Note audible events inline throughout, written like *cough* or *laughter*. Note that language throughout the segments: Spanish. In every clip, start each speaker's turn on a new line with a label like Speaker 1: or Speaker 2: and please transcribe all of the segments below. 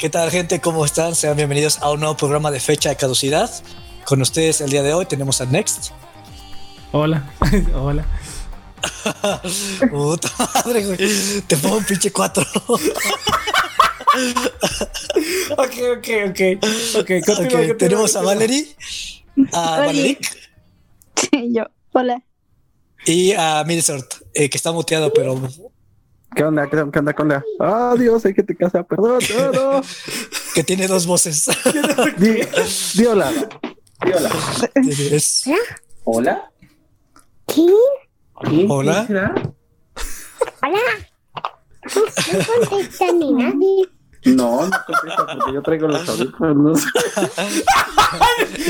Speaker 1: ¿Qué tal gente? ¿Cómo están? Sean bienvenidos a un nuevo programa de fecha de caducidad. Con ustedes el día de hoy tenemos a Next.
Speaker 2: Hola, *laughs* hola. *laughs*
Speaker 1: Puta madre, güey. Te pongo un pinche cuatro. *laughs*
Speaker 2: ok, ok, ok. Ok, continúa,
Speaker 1: tenemos a Valerie, a Valeric.
Speaker 3: Sí, yo. Hola.
Speaker 1: Y a Milsort, eh, que está muteado, pero
Speaker 4: ¿Qué onda? ¿Qué onda? ¿Qué onda? Ah, Dios, hay que te casa, perdón, *laughs* no,
Speaker 1: que tiene dos voces. *laughs*
Speaker 4: di, di hola. Di hola.
Speaker 3: ¿Hola?
Speaker 4: ¿Qué?
Speaker 1: ¿Hola?
Speaker 3: Hola. No contesta ni nadie.
Speaker 4: No, no contesta porque yo traigo los audífonos.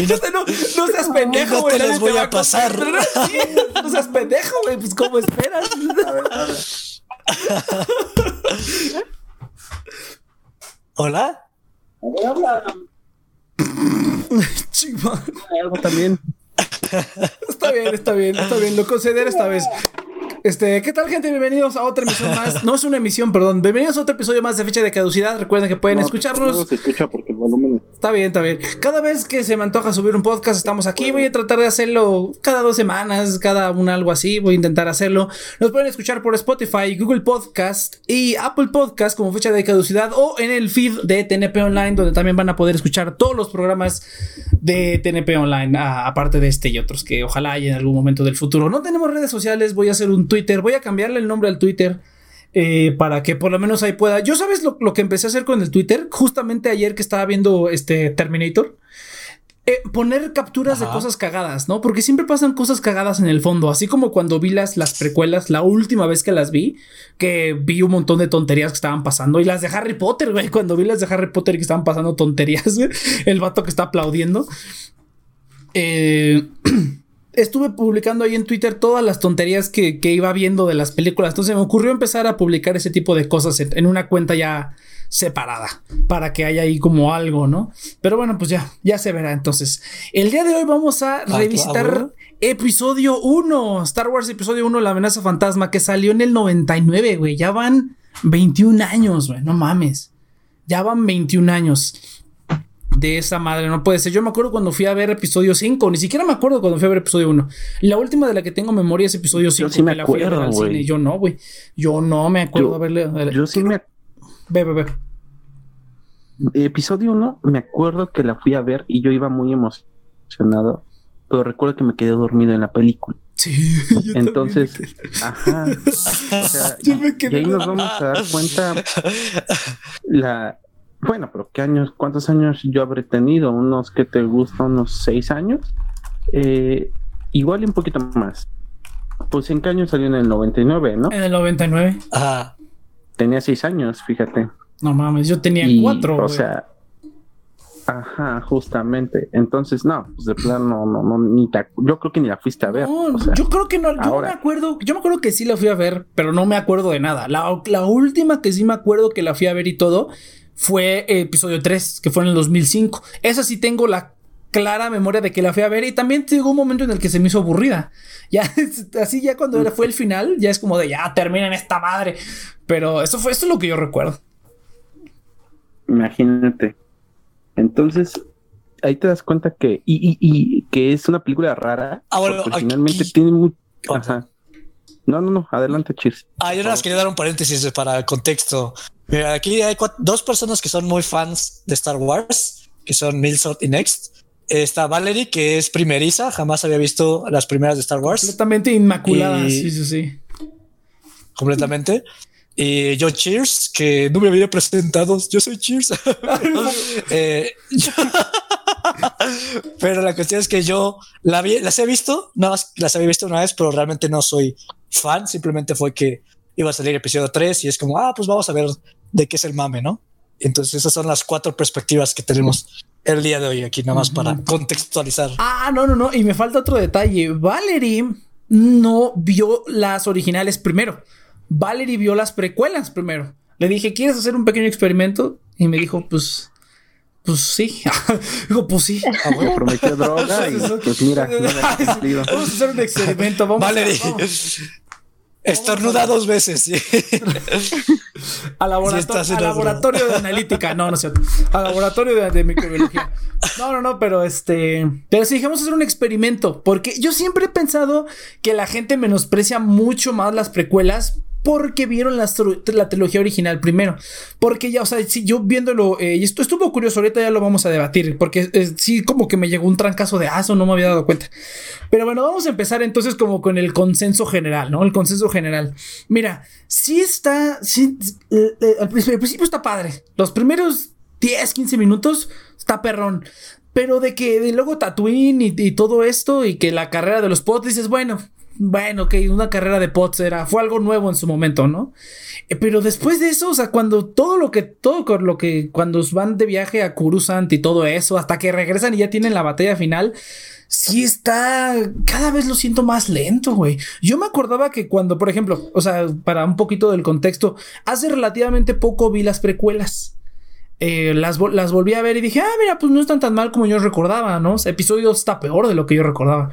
Speaker 2: no, no, no seas pendejo, güey.
Speaker 1: No te los voy a pasar. *laughs*
Speaker 2: no seas pendejo, güey. Pues, ¿cómo esperas? A ver, a ver.
Speaker 1: ¿Hola?
Speaker 4: Hola. *laughs*
Speaker 2: Algo también. *laughs* está bien, está bien, está bien. Lo considero esta vez. Este, ¿qué tal, gente? Bienvenidos a otra emisión más. No es una emisión, perdón. Bienvenidos a otro episodio más de fecha de caducidad. Recuerden que pueden escucharnos.
Speaker 4: No se escucha porque el volumen.
Speaker 2: Está bien, está bien. Cada vez que se me antoja subir un podcast, estamos aquí. Voy a tratar de hacerlo cada dos semanas, cada un algo así. Voy a intentar hacerlo. Nos pueden escuchar por Spotify, Google Podcast y Apple Podcast como fecha de caducidad o en el feed de TNP Online, donde también van a poder escuchar todos los programas de TNP Online, aparte de este y otros que ojalá haya en algún momento del futuro. No tenemos redes sociales. Voy a hacer un Twitter. Voy a cambiarle el nombre al Twitter. Eh, para que por lo menos ahí pueda. Yo sabes lo, que empecé a hacer con el Twitter, justamente ayer que estaba viendo este Terminator. Eh, poner capturas de cosas cagadas, ¿no? Porque siempre pasan cosas cagadas en el fondo, así como cuando vi las, las precuelas, la última vez que las vi, que vi un montón de tonterías que estaban pasando, y las de Harry Potter, güey, cuando vi las de Harry Potter que estaban pasando tonterías, *laughs* el vato que está aplaudiendo. Eh, *clears throat* estuve publicando ahí en Twitter todas las tonterías que, iba viendo de las películas. Entonces me ocurrió empezar a publicar ese tipo de cosas en, una cuenta ya separada para que haya ahí como algo, ¿no? Pero bueno, pues ya, ya se verá. Entonces, el día de hoy vamos a ah, revisitar episodio 1, Star Wars episodio 1, La amenaza fantasma, que salió en el 99, güey. Ya van 21 años, güey, no mames. Ya van 21 años de esa madre, no puede ser. Yo me acuerdo cuando fui a ver episodio 5, ni siquiera me acuerdo cuando fui a ver episodio 1. La última de la que tengo memoria es episodio 5.
Speaker 4: Yo sí me acuerdo, güey.
Speaker 2: Yo no, güey. Yo no me acuerdo haberle,
Speaker 4: Yo sí me.
Speaker 2: Ve, ve, ve.
Speaker 4: Episodio 1, me acuerdo que la fui a ver y yo iba muy emocionado, pero recuerdo que me quedé dormido en la película.
Speaker 2: Sí, *laughs*
Speaker 4: entonces, ajá. *laughs* O sea, y ahí nos vamos a dar cuenta la, bueno, pero ¿qué años? ¿Cuántos años yo habré tenido? ¿Unos que te gusta? ¿Unos seis años? Eh, igual y un poquito más. Pues en qué año salió en el 99, ¿no?
Speaker 2: En el 99.
Speaker 1: Ajá.
Speaker 4: Tenía seis años, fíjate.
Speaker 2: No mames, yo tenía cuatro.
Speaker 4: O sea, Ajá, justamente. Entonces, no, pues de plano, no, no, ni yo creo que ni la fuiste a ver.
Speaker 2: yo creo que no, yo me acuerdo, yo me acuerdo que sí la fui a ver, pero no me acuerdo de nada. La, la última que sí me acuerdo que la fui a ver y todo fue episodio 3, que fue en el 2005. Esa sí tengo la clara memoria de que la fui a ver y también llegó un momento en el que se me hizo aburrida. *laughs* Ya, así ya cuando fue el final, ya es como de ya terminen esta madre. Pero eso fue, esto es lo que yo recuerdo.
Speaker 4: Imagínate. Entonces, ahí te das cuenta que, y, y, que es una película rara.
Speaker 1: Ah, bueno,
Speaker 4: finalmente tiene mucho. No, no, no, adelante, Cheers.
Speaker 1: Ah, yo nada más quería dar un paréntesis para el contexto. Mira, aquí hay dos personas que son muy fans de Star Wars, que son Milsort y Next. Está Valerie, que es primeriza, jamás había visto las primeras de Star Wars.
Speaker 2: Completamente inmaculada, sí, sí, sí.
Speaker 1: Completamente. Y yo Cheers, que no me había presentado. Yo soy Cheers. *laughs* Eh, *laughs* pero la cuestión es que yo la las he visto, nada más las había visto una vez, pero realmente no soy fan. Simplemente fue que iba a salir episodio 3 y es como, ah, pues vamos a ver de qué es el mame, ¿no? Entonces esas son las cuatro perspectivas que tenemos el día de hoy aquí, nada más para contextualizar.
Speaker 2: Ah, no, no, no. Y me falta otro detalle. Valerie no vio las originales primero. Valerie vio las precuelas primero. Le dije, ¿quieres hacer un pequeño experimento? Y me dijo, pues, pues sí. *laughs* Dijo, pues sí.
Speaker 4: Ah, me prometió droga *laughs* y pues mira, *laughs*
Speaker 2: vamos a hacer un experimento. Vamos
Speaker 1: Valerie. Estornuda dos veces, sí. *laughs*
Speaker 2: al, laboratorio de analítica. No, no es cierto. Al laboratorio de, microbiología. No, no, no, pero este. Pero si dejamos hacer un experimento. Porque yo siempre he pensado que la gente menosprecia mucho más las precuelas porque vieron la, la, trilogía original primero. Porque ya, o sea, si yo viéndolo, eh, y esto estuvo curioso, ahorita ya lo vamos a debatir, porque eh, sí, como que me llegó un trancazo de aso, no me había dado cuenta. Pero bueno, vamos a empezar entonces como con el consenso general, ¿no? El consenso general. Mira, sí está, sí, eh, al principio está padre. Los primeros 10, 15 minutos está perrón. Pero de que de luego Tatooine y, y, todo esto y que la carrera de los pods dices, bueno, bueno, ok, una carrera de pots era, fue algo nuevo en su momento, ¿no? Eh, pero después de eso, o sea, cuando todo lo que, todo lo que, cuando van de viaje a Kurusant y todo eso, hasta que regresan y ya tienen la batalla final, sí está, cada vez lo siento más lento, güey. Yo me acordaba que cuando, por ejemplo, o sea, para un poquito del contexto, hace relativamente poco vi las precuelas. Eh, las, volví a ver y dije, ah, mira, pues no están tan mal como yo recordaba, ¿no? O episodio está peor de lo que yo recordaba.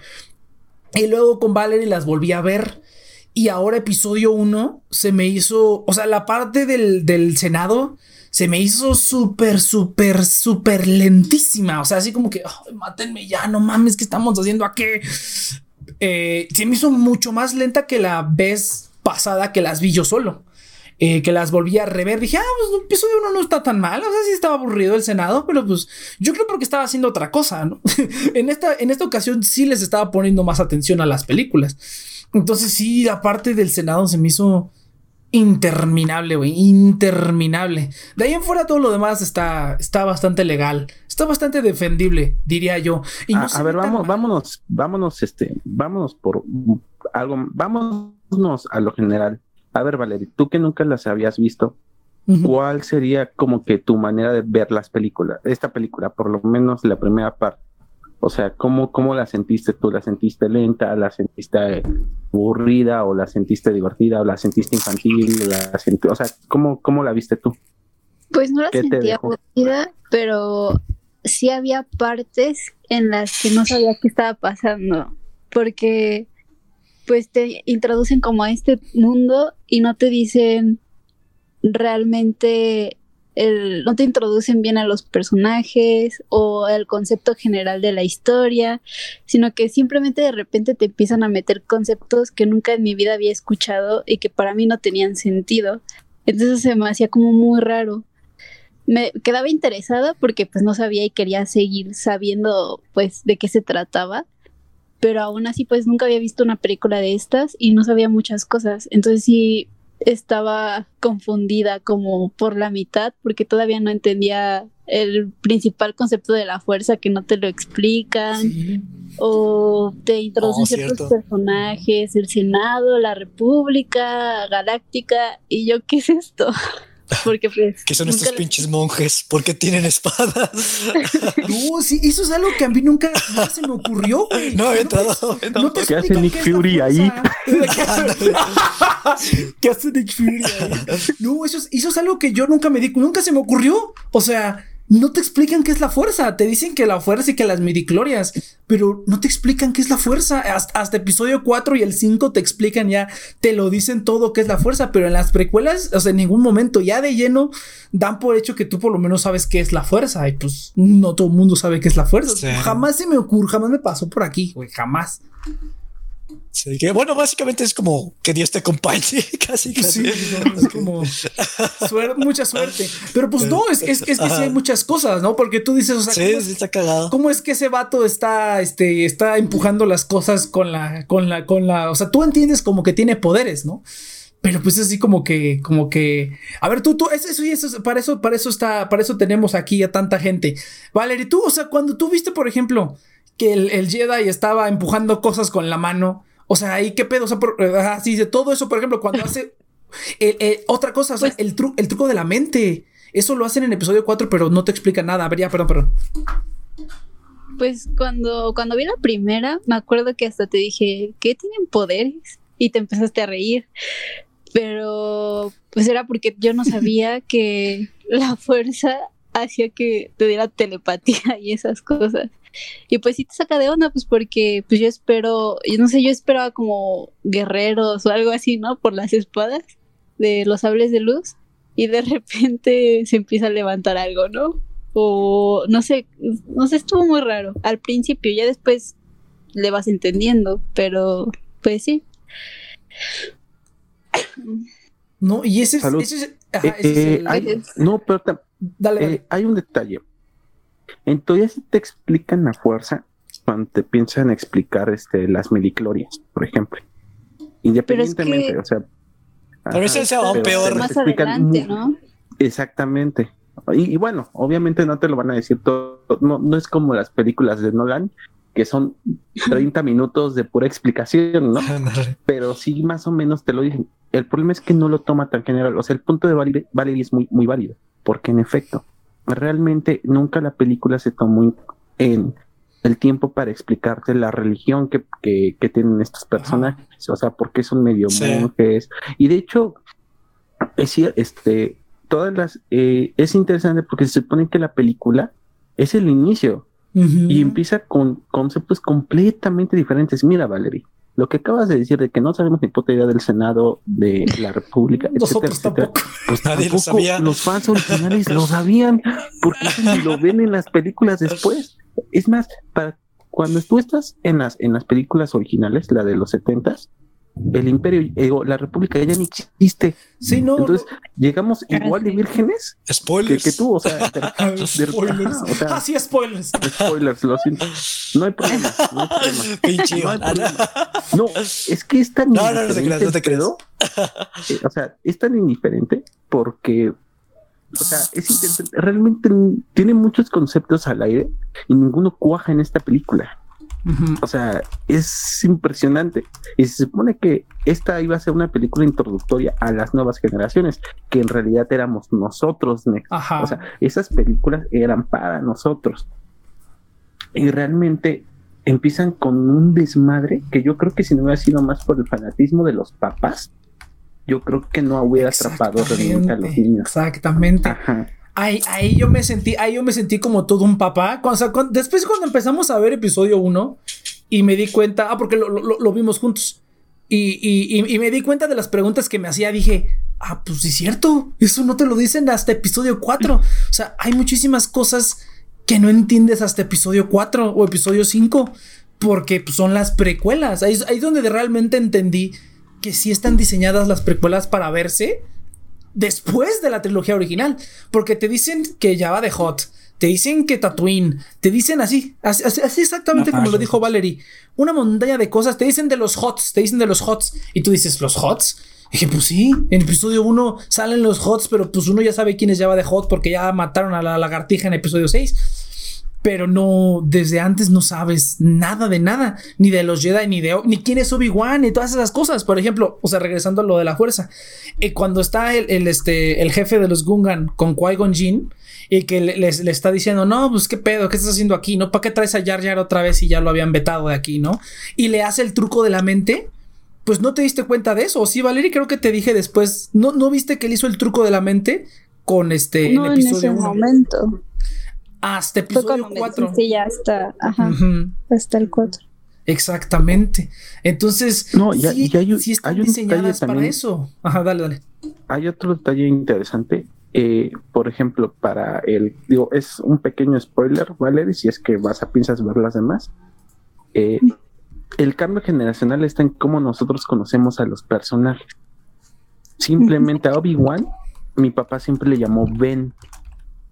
Speaker 2: Y luego con Valerie las volví a ver. Y ahora episodio 1 se me hizo, o sea, la parte del, Senado se me hizo súper, súper, súper lentísima. O sea, así como que, mátenme ya, no mames, ¿qué estamos haciendo aquí? Eh, se me hizo mucho más lenta que la vez pasada que las vi yo solo. Eh, que las volví a rever. Dije, ah, pues el episodio uno no está tan mal. O sea, sí estaba aburrido el Senado, pero pues yo creo porque estaba haciendo otra cosa, ¿no? *laughs* en, esta, en esta ocasión sí les estaba poniendo más atención a las películas. Entonces sí, la parte del Senado se me hizo interminable, güey, interminable. De ahí en fuera todo lo demás está, está bastante legal, está bastante defendible, diría yo.
Speaker 4: a, ver, vamos, vámonos, vámonos, este, vámonos por algo, vámonos a lo general. A ver, Valerie, tú que nunca las habías visto, ¿cuál sería como que tu manera de ver las películas, esta película, por lo menos la primera parte? O sea, ¿cómo, ¿cómo la sentiste tú? ¿La sentiste lenta? ¿La sentiste aburrida? ¿O la sentiste divertida? ¿O la sentiste infantil? La o sea, ¿cómo, ¿cómo la viste tú?
Speaker 3: Pues no la sentí aburrida, pero sí había partes en las que no sabía qué estaba pasando. Porque pues te introducen como a este mundo y no te dicen realmente el, no te introducen bien a los personajes o el concepto general de la historia, sino que simplemente de repente te empiezan a meter conceptos que nunca en mi vida había escuchado y que para mí no tenían sentido. Entonces se me hacía como muy raro. Me quedaba interesada porque pues no sabía y quería seguir sabiendo pues de qué se trataba pero aún así pues nunca había visto una película de estas y no sabía muchas cosas, entonces sí estaba confundida como por la mitad porque todavía no entendía el principal concepto de la fuerza que no te lo explican o te introducen oh, ciertos personajes, el Senado, la República Galáctica y yo qué es esto. *laughs* *laughs* Porque pues.
Speaker 1: ¿Qué son estos pinches monjes? ¿Por qué tienen espadas? *laughs*
Speaker 2: no, sí, eso es algo que a mí nunca, se me ocurrió,
Speaker 1: No había entrado.
Speaker 4: No, ¿Qué hace Nick Fury ahí? *laughs*
Speaker 2: ¿Qué hace Nick Fury ahí? No, eso es, eso es algo que yo nunca me di, nunca se me ocurrió. O sea, no te explican qué es la fuerza. Te dicen que la fuerza y que las midiclorias, pero no te explican qué es la fuerza. Hasta, episodio 4 y el 5 te explican ya, te lo dicen todo qué es la fuerza, pero en las precuelas, o sea, en ningún momento ya de lleno dan por hecho que tú por lo menos sabes qué es la fuerza y pues no todo el mundo sabe qué es la fuerza. Jamás se me ocurre, jamás me pasó por aquí, güey, jamás
Speaker 1: que bueno, básicamente es como que Dios te acompañe, *laughs* casi, casi. Sí,
Speaker 2: es como mucha suerte. Pero pues no, es, es, es que sí hay muchas cosas, ¿no? Porque tú dices, o sea,
Speaker 1: sí, sí está cagado.
Speaker 2: ¿cómo es que ese vato está, este, está empujando las cosas con la, con la, con la, o sea, tú entiendes como que tiene poderes, ¿no? Pero pues así como que, como que, a ver, tú, tú, eso y eso, para eso, para eso está, para eso tenemos aquí a tanta gente. Valerie, tú, o sea, cuando tú viste, por ejemplo, que el, el Jedi estaba empujando cosas con la mano, o sea, ahí qué pedo. O sea, así de todo eso, por ejemplo, cuando hace. *laughs* otra cosa, o sea, pues el, el truco de la mente. Eso lo hacen en episodio 4, pero no te explica nada. A ver, ya, perdón, perdón.
Speaker 3: Pues cuando, cuando vi la primera, me acuerdo que hasta te dije, ¿qué tienen poderes? Y te empezaste a reír. Pero pues era porque yo no sabía *laughs* que la fuerza hacía que te diera telepatía y esas cosas. Y pues sí te saca de onda, pues porque pues yo espero, yo no sé, yo esperaba como guerreros o algo así, ¿no? Por las espadas de los sables de luz y de *laughs* repente se empieza a levantar algo, ¿no? O no sé, no sé, estuvo muy raro al principio, ya después le vas entendiendo, pero pues sí.
Speaker 2: No, y ese, es,
Speaker 4: eh, eh, no, pero eh, hay un detalle. En teoría si te explican a fuerza cuando te piensan explicar este las miliclorias, por ejemplo. Independientemente, o sea.
Speaker 1: Pero eso es aún peor.
Speaker 3: Más adelante, ¿no?
Speaker 4: Exactamente. Y, bueno, obviamente no te lo van a decir todo. No, no es como las películas de Nolan, que son 30 minutos de pura explicación, ¿no? *laughs* Pero sí, más o menos te lo dicen. El problema es que no lo toma tan general. O sea, el punto de Valerie, es muy, muy válido, porque en efecto, realmente nunca la película se tomó en el tiempo para explicarte la religión que, que, tienen estos personajes, o sea, por qué son medio monjes. Y de hecho, es este, todas las, eh, es interesante porque se supone que la película es el inicio y empieza con conceptos completamente diferentes. Mira, Valerie, lo que acabas de decir de que no sabemos ni puta idea del Senado de la República, *laughs*
Speaker 2: Nosotros etcétera,
Speaker 1: pues nadie lo sabía.
Speaker 4: Los fans originales lo sabían, porque lo ven en las películas después. Es más, para cuando tú estás en las, en las películas originales, la de los setentas, el imperio, eh, la república ya ni existe.
Speaker 2: Sí, no.
Speaker 4: Entonces, llegamos igual de vírgenes
Speaker 1: spoilers.
Speaker 4: Que, tú, o sea, *laughs*
Speaker 2: spoilers. o sea, ah, sí, spoilers.
Speaker 4: Spoilers, lo siento. No hay problema. No hay problema. *laughs* Pinche no, no, es que es tan
Speaker 1: no, no, no te creas, no te creas.
Speaker 4: Eh, o sea, es tan indiferente porque o sea, es interesante. Realmente tiene muchos conceptos al aire y ninguno cuaja en esta película. O sea, es impresionante. Y se supone que esta iba a ser una película introductoria a las nuevas generaciones, que en realidad éramos nosotros. O sea, esas películas eran para nosotros. Y realmente empiezan con un desmadre que yo creo que si no hubiera sido más por el fanatismo de los papás, yo creo que no hubiera atrapado realmente a los niños.
Speaker 2: Exactamente. Ajá. Ahí, ahí, yo me sentí, ahí yo me sentí como todo un papá. después cuando empezamos a ver episodio 1 y me di cuenta, ah, porque lo, vimos juntos. Y, y, me di cuenta de las preguntas que me hacía, dije, ah, pues sí es cierto, eso no te lo dicen hasta episodio 4. O sea, hay muchísimas cosas que no entiendes hasta episodio 4 o episodio 5, porque pues, son las precuelas. Ahí, ahí es donde realmente entendí que sí están diseñadas las precuelas para verse después de la trilogía original. Porque te dicen que ya va de Hot, te dicen que Tatooine, te dicen así, así, exactamente como lo dijo Valerie. Una montaña de cosas, te dicen de los Hots, te dicen de los Hots. Y tú dices, ¿los Hots? Y dije, pues sí, en episodio 1 salen los Hots, pero pues uno ya sabe quién es Java de Hot porque ya mataron a la lagartija en episodio 6 pero no, desde antes no sabes nada de nada, ni de los Jedi, ni de ni quién es Obi-Wan, ni todas esas cosas. Por ejemplo, o sea, regresando a lo de la fuerza, eh, cuando está el, este, el jefe de los Gungan con Qui-Gon Jinn, y que le, le, está diciendo, no, pues qué pedo, ¿qué estás haciendo aquí? ¿No? ¿Para qué traes a Jar Jar otra vez y ya lo habían vetado de aquí, ¿no? Y le hace el truco de la mente. Pues no te diste cuenta de eso. Sí, Valerie, creo que te dije después. ¿No, no viste que él hizo el truco de la mente con este
Speaker 3: no, en ese momento.
Speaker 2: Hasta episodio 4.
Speaker 3: Sí, ya hasta, ajá, hasta el 4.
Speaker 2: Exactamente. Entonces,
Speaker 4: no, ya,
Speaker 2: sí,
Speaker 4: ya hay,
Speaker 2: sí están hay un diseñadas para eso. Ajá, dale, dale.
Speaker 4: Hay otro detalle interesante. Eh, por ejemplo, para el, digo, es un pequeño spoiler, ¿vale? Si es que vas a piensas ver las demás. Eh, el cambio generacional está en cómo nosotros conocemos a los personajes. Simplemente a Obi-Wan, mi papá siempre le llamó Ben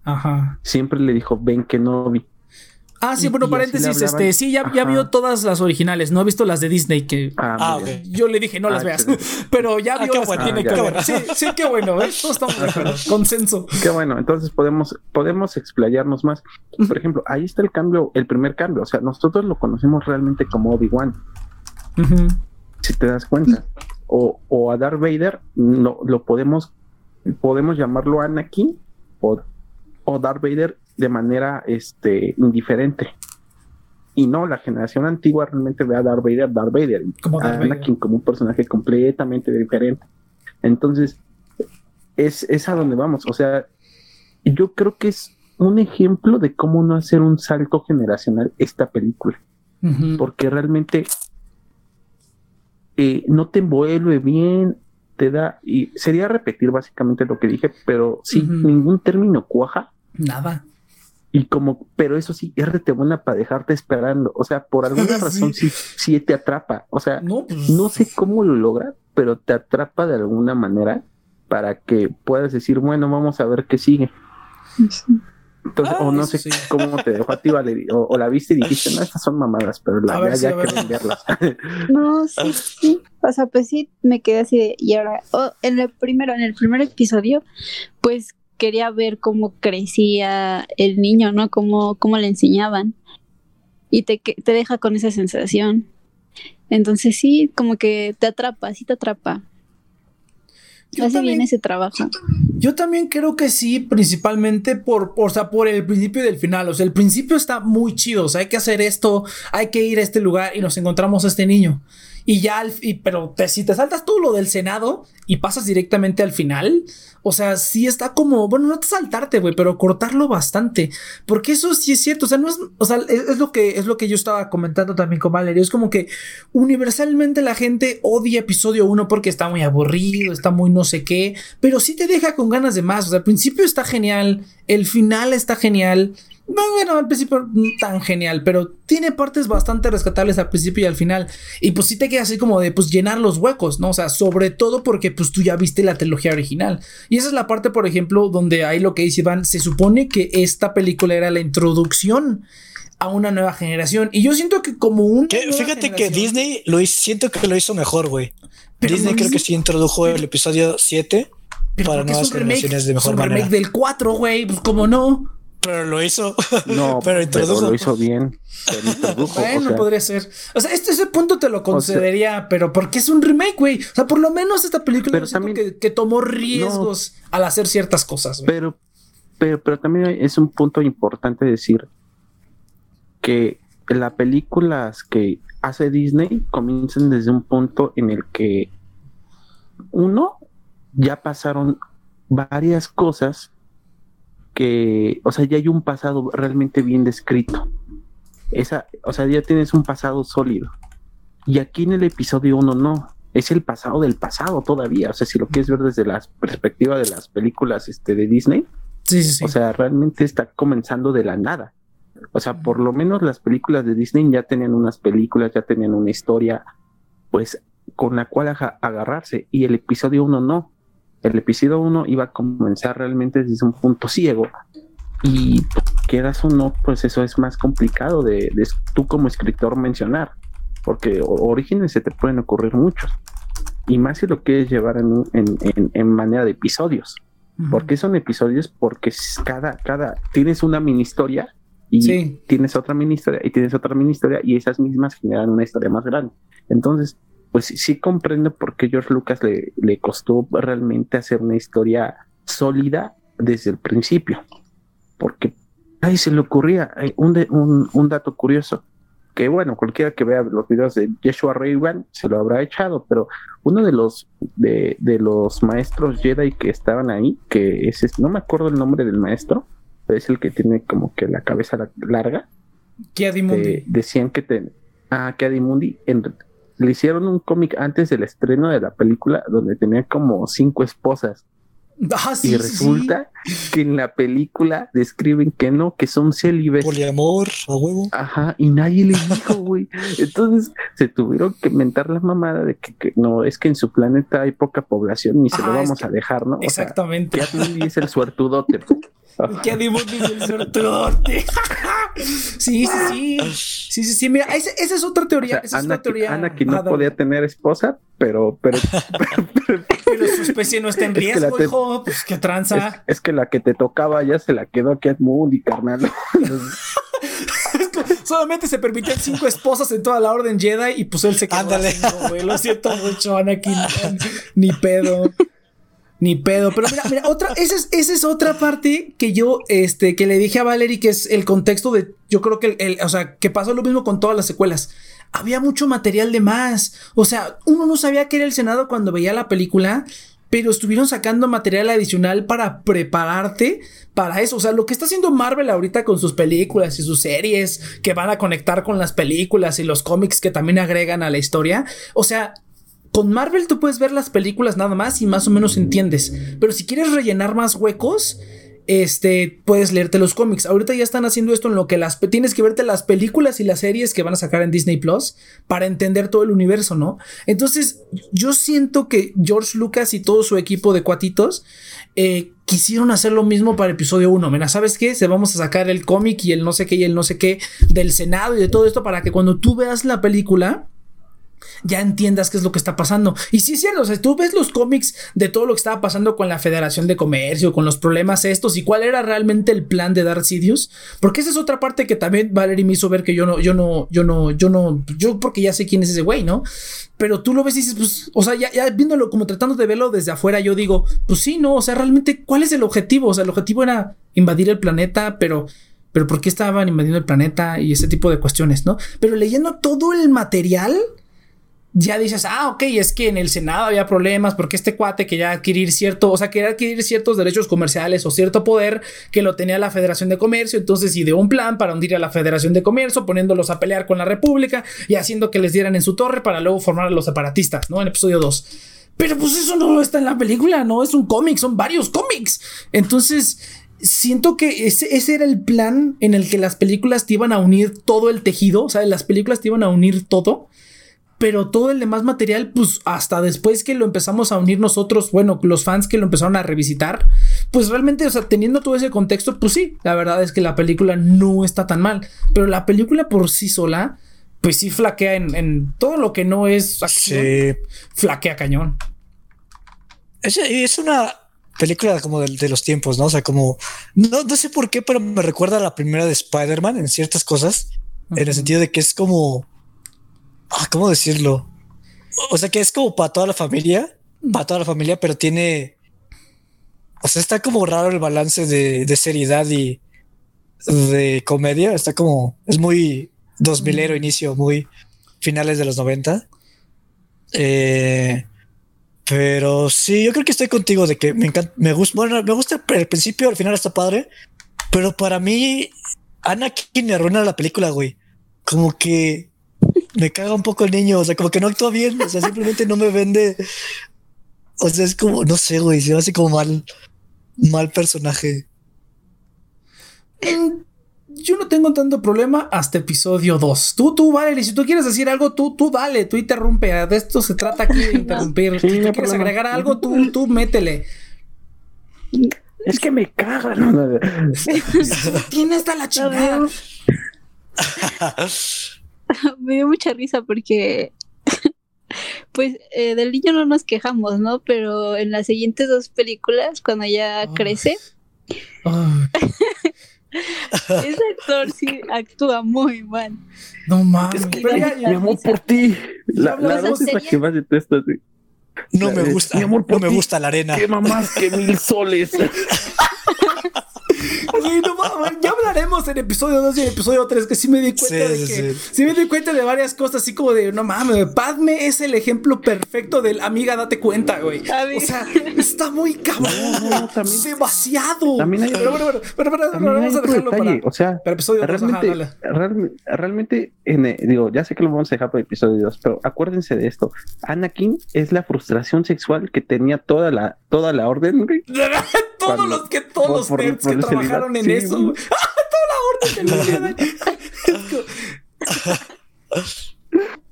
Speaker 2: Ajá.
Speaker 4: Siempre le dijo, ven que no vi.
Speaker 2: Ah, sí, bueno, paréntesis, este, sí, ya, ya vio todas las originales, no ha visto las de Disney que
Speaker 4: ah, ah
Speaker 2: yo le dije no las ah, veas, *laughs* pero ya vio las que tiene que ver. Sí, sí, qué bueno, ¿eh? Todos estamos de acuerdo, consenso.
Speaker 4: Qué bueno, entonces podemos, podemos explayarnos más. Por ejemplo, ahí está el cambio, el primer cambio, o sea, nosotros lo conocemos realmente como Obi-Wan. Si te das cuenta. O, o a Darth Vader, no, lo podemos, podemos llamarlo Anakin o o Darth Vader de manera este, indiferente. Y no, la generación antigua realmente ve a Darth Vader, Darth Vader, como Anakin como un personaje completamente diferente. Entonces, es, es a donde vamos. O sea, yo creo que es un ejemplo de cómo no hacer un salto generacional esta película. Porque realmente eh, no te envuelve bien, te da, y sería repetir básicamente lo que dije, pero sí, ningún término cuaja.
Speaker 2: Nada.
Speaker 4: Y como, pero eso sí, es buena para dejarte esperando. O sea, por alguna *laughs* razón sí. sí, te atrapa. O sea, no, pues, no sé cómo lo logra, pero te atrapa de alguna manera para que puedas decir, bueno, vamos a ver qué sigue. Entonces, o no sé cómo te dejó a ti, Valeria, o, la viste y dijiste, no, estas son mamadas, pero la verdad ya que venderlas. *laughs*
Speaker 3: no, sí, sí. O sea, pues sí, me quedé así de, y ahora, en el primero, en el primer episodio, pues quería ver cómo crecía el niño, ¿no? Cómo, cómo le enseñaban. Y te, te deja con esa sensación. Entonces sí, como que te atrapa, sí te atrapa. Hace bien ese trabajo.
Speaker 2: Yo también creo que sí, principalmente por, o sea, por el principio y del final. O sea, el principio está muy chido. O sea, hay que hacer esto, hay que ir a este lugar y nos encontramos a este niño. Y ya, y, pero si te saltas todo lo del Senado y pasas directamente al final, o sea, sí está como, bueno, no te saltarte, güey, pero cortarlo bastante. Porque eso sí es cierto. O sea, no es, o sea, es, lo que, es lo que yo estaba comentando también con Valerio. Es como que universalmente la gente odia episodio 1 porque está muy aburrido, está muy no sé qué, pero sí te deja con ganas de más. O sea, al principio está genial, el final está genial. Bueno, al principio tan genial, pero tiene partes bastante rescatables al principio y al final. Y pues sí te queda así como de pues llenar los huecos, ¿no? O sea, sobre todo porque pues tú ya viste la trilogía original. Y esa es la parte, por ejemplo, donde hay lo que dice Iván, se supone que esta película era la introducción a una nueva generación. Y yo siento que como un...
Speaker 1: Fíjate que Disney lo hizo, siento que lo hizo mejor, güey. Disney creo que sí introdujo el episodio 7 para nuevas generaciones de mejor manera. remake
Speaker 2: del 4, güey, pues como no.
Speaker 1: Pero lo hizo. *laughs*
Speaker 4: No, pero, introdujo. lo hizo bien.
Speaker 2: bueno, podría ser. O sea, este ese punto te lo concedería, pero porque es un remake, güey. O sea, por lo menos esta película que, tomó riesgos al hacer ciertas cosas.
Speaker 4: Pero, pero, pero también es un punto importante decir que las películas que hace Disney comienzan desde un punto en el que uno ya pasaron varias cosas que, o sea, ya hay un pasado realmente bien descrito. Esa, o sea, ya tienes un pasado sólido. Y aquí en el episodio 1 no, es el pasado del pasado todavía. O sea, si lo quieres ver desde la perspectiva de las películas este, de Disney, sí, sí, o sea, realmente está comenzando de la nada. O sea, por lo menos las películas de Disney ya tenían unas películas, ya tenían una historia, pues, con la cual agarrarse. Y el episodio 1 no el episodio 1 iba a comenzar realmente desde un punto ciego y quieras o no, pues eso es más complicado de, tú como escritor mencionar, porque orígenes se te pueden ocurrir muchos, y más si lo quieres llevar en, en, manera de episodios. porque son episodios? Porque cada, cada, tienes una mini historia y tienes otra mini historia y tienes otra mini historia y esas mismas generan una historia más grande. Entonces, pues sí comprendo por qué George Lucas le, le costó realmente hacer una historia sólida desde el principio. Porque ahí se le ocurría un, un, dato curioso, que bueno, cualquiera que vea los videos de Joshua Raywan se lo habrá echado, pero uno de los de, los maestros Jedi que estaban ahí, que es, no me acuerdo el nombre del maestro, pero es el que tiene como que la cabeza larga.
Speaker 2: Kiadimundi.
Speaker 4: decían que te, ah, Kiadimundi en, le hicieron un cómic antes del estreno de la película donde tenía como cinco esposas. Ah, y resulta que en la película describen que no, que son célibes.
Speaker 1: Poliamor, a huevo.
Speaker 4: Ajá, y nadie les dijo, *laughs* güey. Entonces se tuvieron que inventar la mamada de que, no, es que en su planeta hay poca población y se lo vamos a dejar, ¿no?
Speaker 2: Exactamente.
Speaker 4: Sea, es el suertudote. *laughs* *laughs*
Speaker 2: ¿Qué dice el suertudote? *laughs* sí, sí, sí. Sí, sí, sí. Mira, esa, es otra teoría. esa es otra teoría.
Speaker 4: Ana que no podía tener esposa, *laughs* pero, pero,
Speaker 2: pero, su especie no está en riesgo, hijo. Pues qué tranza.
Speaker 4: Es, que la que te tocaba ya se la quedó aquí a Moody, carnal.
Speaker 2: Solamente se permitían cinco esposas en toda la orden Jedi y pues él se quedó. Ándale. Lo siento mucho, Anakin. Ni pedo. Ni pedo. Pero mira, mira, otra, esa es, esa es otra parte que yo, este, que le dije a Valerie, que es el contexto de, yo creo que, el, o sea, que pasó lo mismo con todas las secuelas. Había mucho material de más. O sea, uno no sabía que era el Senado cuando veía la película, pero estuvieron sacando material adicional para prepararte para eso. O sea, lo que está haciendo Marvel ahorita con sus películas y sus series que van a conectar con las películas y los cómics que también agregan a la historia. O sea, con Marvel tú puedes ver las películas nada más y más o menos entiendes. Pero si quieres rellenar más huecos, este, puedes leerte los cómics. Ahorita ya están haciendo esto en lo que las tienes que verte las películas y las series que van a sacar en Disney Plus para entender todo el universo, ¿no? Entonces, yo siento que George Lucas y todo su equipo de cuatitos eh, quisieron hacer lo mismo para episodio 1. Mira, ¿sabes qué? Se vamos a sacar el cómic y el no sé qué y el no sé qué del Senado y de todo esto para que cuando tú veas la película ya entiendas qué es lo que está pasando. Y sí, cierto, o sea, tú ves los cómics de todo lo que estaba pasando con la Federación de Comercio, con los problemas estos y cuál era realmente el plan de Darth Sidious, porque esa es otra parte que también Valerie me hizo ver que yo no, yo no, yo no, yo no, yo porque ya sé quién es ese güey, ¿no? Pero tú lo ves y dices, pues, o sea, ya, ya viéndolo como tratando de verlo desde afuera, yo digo, pues sí, no, o sea, realmente, ¿cuál es el objetivo? O sea, el objetivo era invadir el planeta, pero pero ¿por qué estaban invadiendo el planeta y ese tipo de cuestiones, ¿no? Pero leyendo todo el material, ya dices, ah, ok, es que en el Senado había problemas porque este cuate quería adquirir cierto, o sea, quería adquirir ciertos derechos comerciales o cierto poder que lo tenía la Federación de Comercio, entonces ideó un plan para hundir a la Federación de Comercio, poniéndolos a pelear con la República y haciendo que les dieran en su torre para luego formar a los separatistas, ¿no? En episodio 2. Pero pues eso no está en la película, no es un cómic, son varios cómics. Entonces, siento que ese, ese, era el plan en el que las películas te iban a unir todo el tejido, o sea, las películas te iban a unir todo pero todo el demás material, pues hasta después que lo empezamos a unir nosotros, bueno, los fans que lo empezaron a revisitar, pues realmente, o sea, teniendo todo ese contexto, pues sí, la verdad es que la película no está tan mal, pero la película por sí sola, pues sí flaquea en, todo lo que no es acción, flaquea cañón.
Speaker 1: Es, es una película como de, los tiempos, ¿no? O sea, como, no, no sé por qué, pero me recuerda a la primera de Spider-Man en ciertas cosas, en el sentido de que es como Ah, ¿Cómo decirlo? O sea que es como para toda la familia, para toda la familia, pero tiene. O sea, está como raro el balance de, seriedad y de comedia. Está como. Es muy 2000ero mm. inicio, muy finales de los 90. Eh, pero sí, yo creo que estoy contigo de que me encanta, me gusta, bueno, me gusta el principio, al final está padre, pero para mí, Anakin me arruina la película, güey. Como que me caga un poco el niño, o sea, como que no actúa bien, o sea, simplemente no me vende. O sea, es como, no sé, güey, se me hace como mal, mal personaje.
Speaker 2: Yo no tengo tanto problema hasta episodio 2. Tú, tú, vale, si tú quieres decir algo, tú, tú dale, tú interrumpe. De esto se trata aquí de *laughs* interrumpir. si tú quieres agregar algo, tú, tú métele.
Speaker 4: Es que me caga, ¿no? *laughs*
Speaker 2: Tiene hasta la *laughs* chingada. *laughs*
Speaker 3: me dio mucha risa porque, *laughs* pues, eh, del niño no nos quejamos, ¿no? Pero en las siguientes dos películas, cuando ya crece, *laughs* ese actor sí actúa muy mal.
Speaker 2: No mames.
Speaker 4: Es que mi amor por ti. La, la dos es la que más detesto. Sí.
Speaker 1: No me gusta. Mi amor por no me gusta la arena.
Speaker 4: Qué mamás que mil soles.
Speaker 2: Ya hablaremos en episodio 2 y en episodio 3 que sí me di cuenta de que sí. me di cuenta de varias cosas así como de no mames, Padme es el ejemplo perfecto del amiga date cuenta, güey. O sea, está muy cabrón, demasiado.
Speaker 4: También hay pero bueno, pero, pero, vamos a dejarlo para, o sea,
Speaker 2: para episodio
Speaker 4: realmente, 2, realmente, realmente en, eh, digo, ya sé que lo vamos a dejar para episodio 2, pero acuérdense de esto. Anakin es la frustración sexual que tenía toda la toda la orden, güey. *laughs*
Speaker 2: todos los que todos los nerds que trabajaron en eso. *laughs* Toda la orden de *laughs*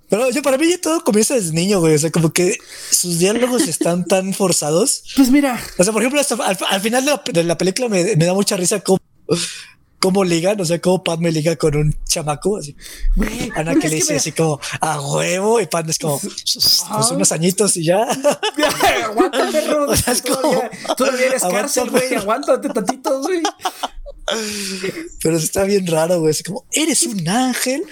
Speaker 1: Pero yo para mí ya todo comienza desde niño, güey. O sea, como que sus diálogos están tan forzados.
Speaker 2: Pues mira.
Speaker 1: O sea, por ejemplo, al, final de la, película me, da mucha risa como cómo ligan, o sea, cómo Padme liga con un chamaco, así. Ana que le dice así como a huevo y Padme es como pues, unos añitos y ya. *laughs*
Speaker 2: aguanta, perro. *laughs* O sea, es como, todavía, eres cárcel, güey. Aguántate tantito, güey. *laughs*
Speaker 1: Pero está bien raro, güey. Es como, eres un ángel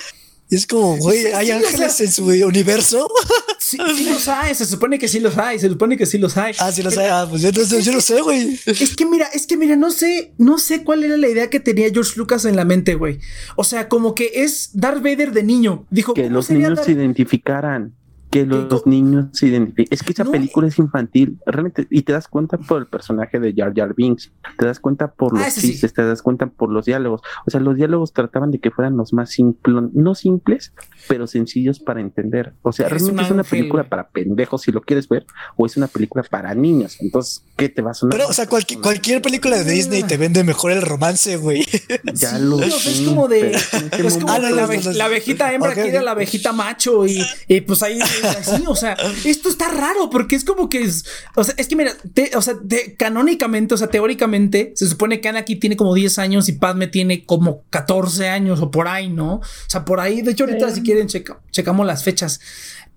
Speaker 1: es como, güey, hay ángeles en su universo. *laughs*
Speaker 2: Sí, sí, los hay, se supone que sí los hay, se supone que sí los hay.
Speaker 1: Ah, sí los hay, ah, pues yo no, yo no sé, güey.
Speaker 2: Es que mira, es que mira, no sé, no sé cuál era la idea que tenía George Lucas en la mente, güey. O sea, como que es Darth Vader de niño. Dijo
Speaker 4: que los niños se identificaran. Que los, niños se identifiquen. Es que esa película es infantil, realmente, y te das cuenta por el personaje de Jar Jar Binks, te das cuenta por ah, los chistes, te das cuenta por los diálogos. O sea, los diálogos trataban de que fueran los más simples, no simples, pero sencillos para entender. O sea, realmente es una película para pendejos si lo quieres ver, o es una película para niños. Entonces, ¿qué te va a sonar?
Speaker 1: Pero, o sea, cualquier película de Disney te vende mejor el romance, güey. *laughs*
Speaker 2: Ya lo Es como de. Es como de la, abejita hembra quiere la abejita macho, y, y pues ahí así, o sea, esto está raro porque es como que es, o sea, es que mira, o sea, canónicamente, o sea, teóricamente, se supone que Anakin tiene como 10 años y Padme tiene como 14 años o por ahí, ¿no? O sea, por ahí, de hecho, ahorita si quieren checamos las fechas.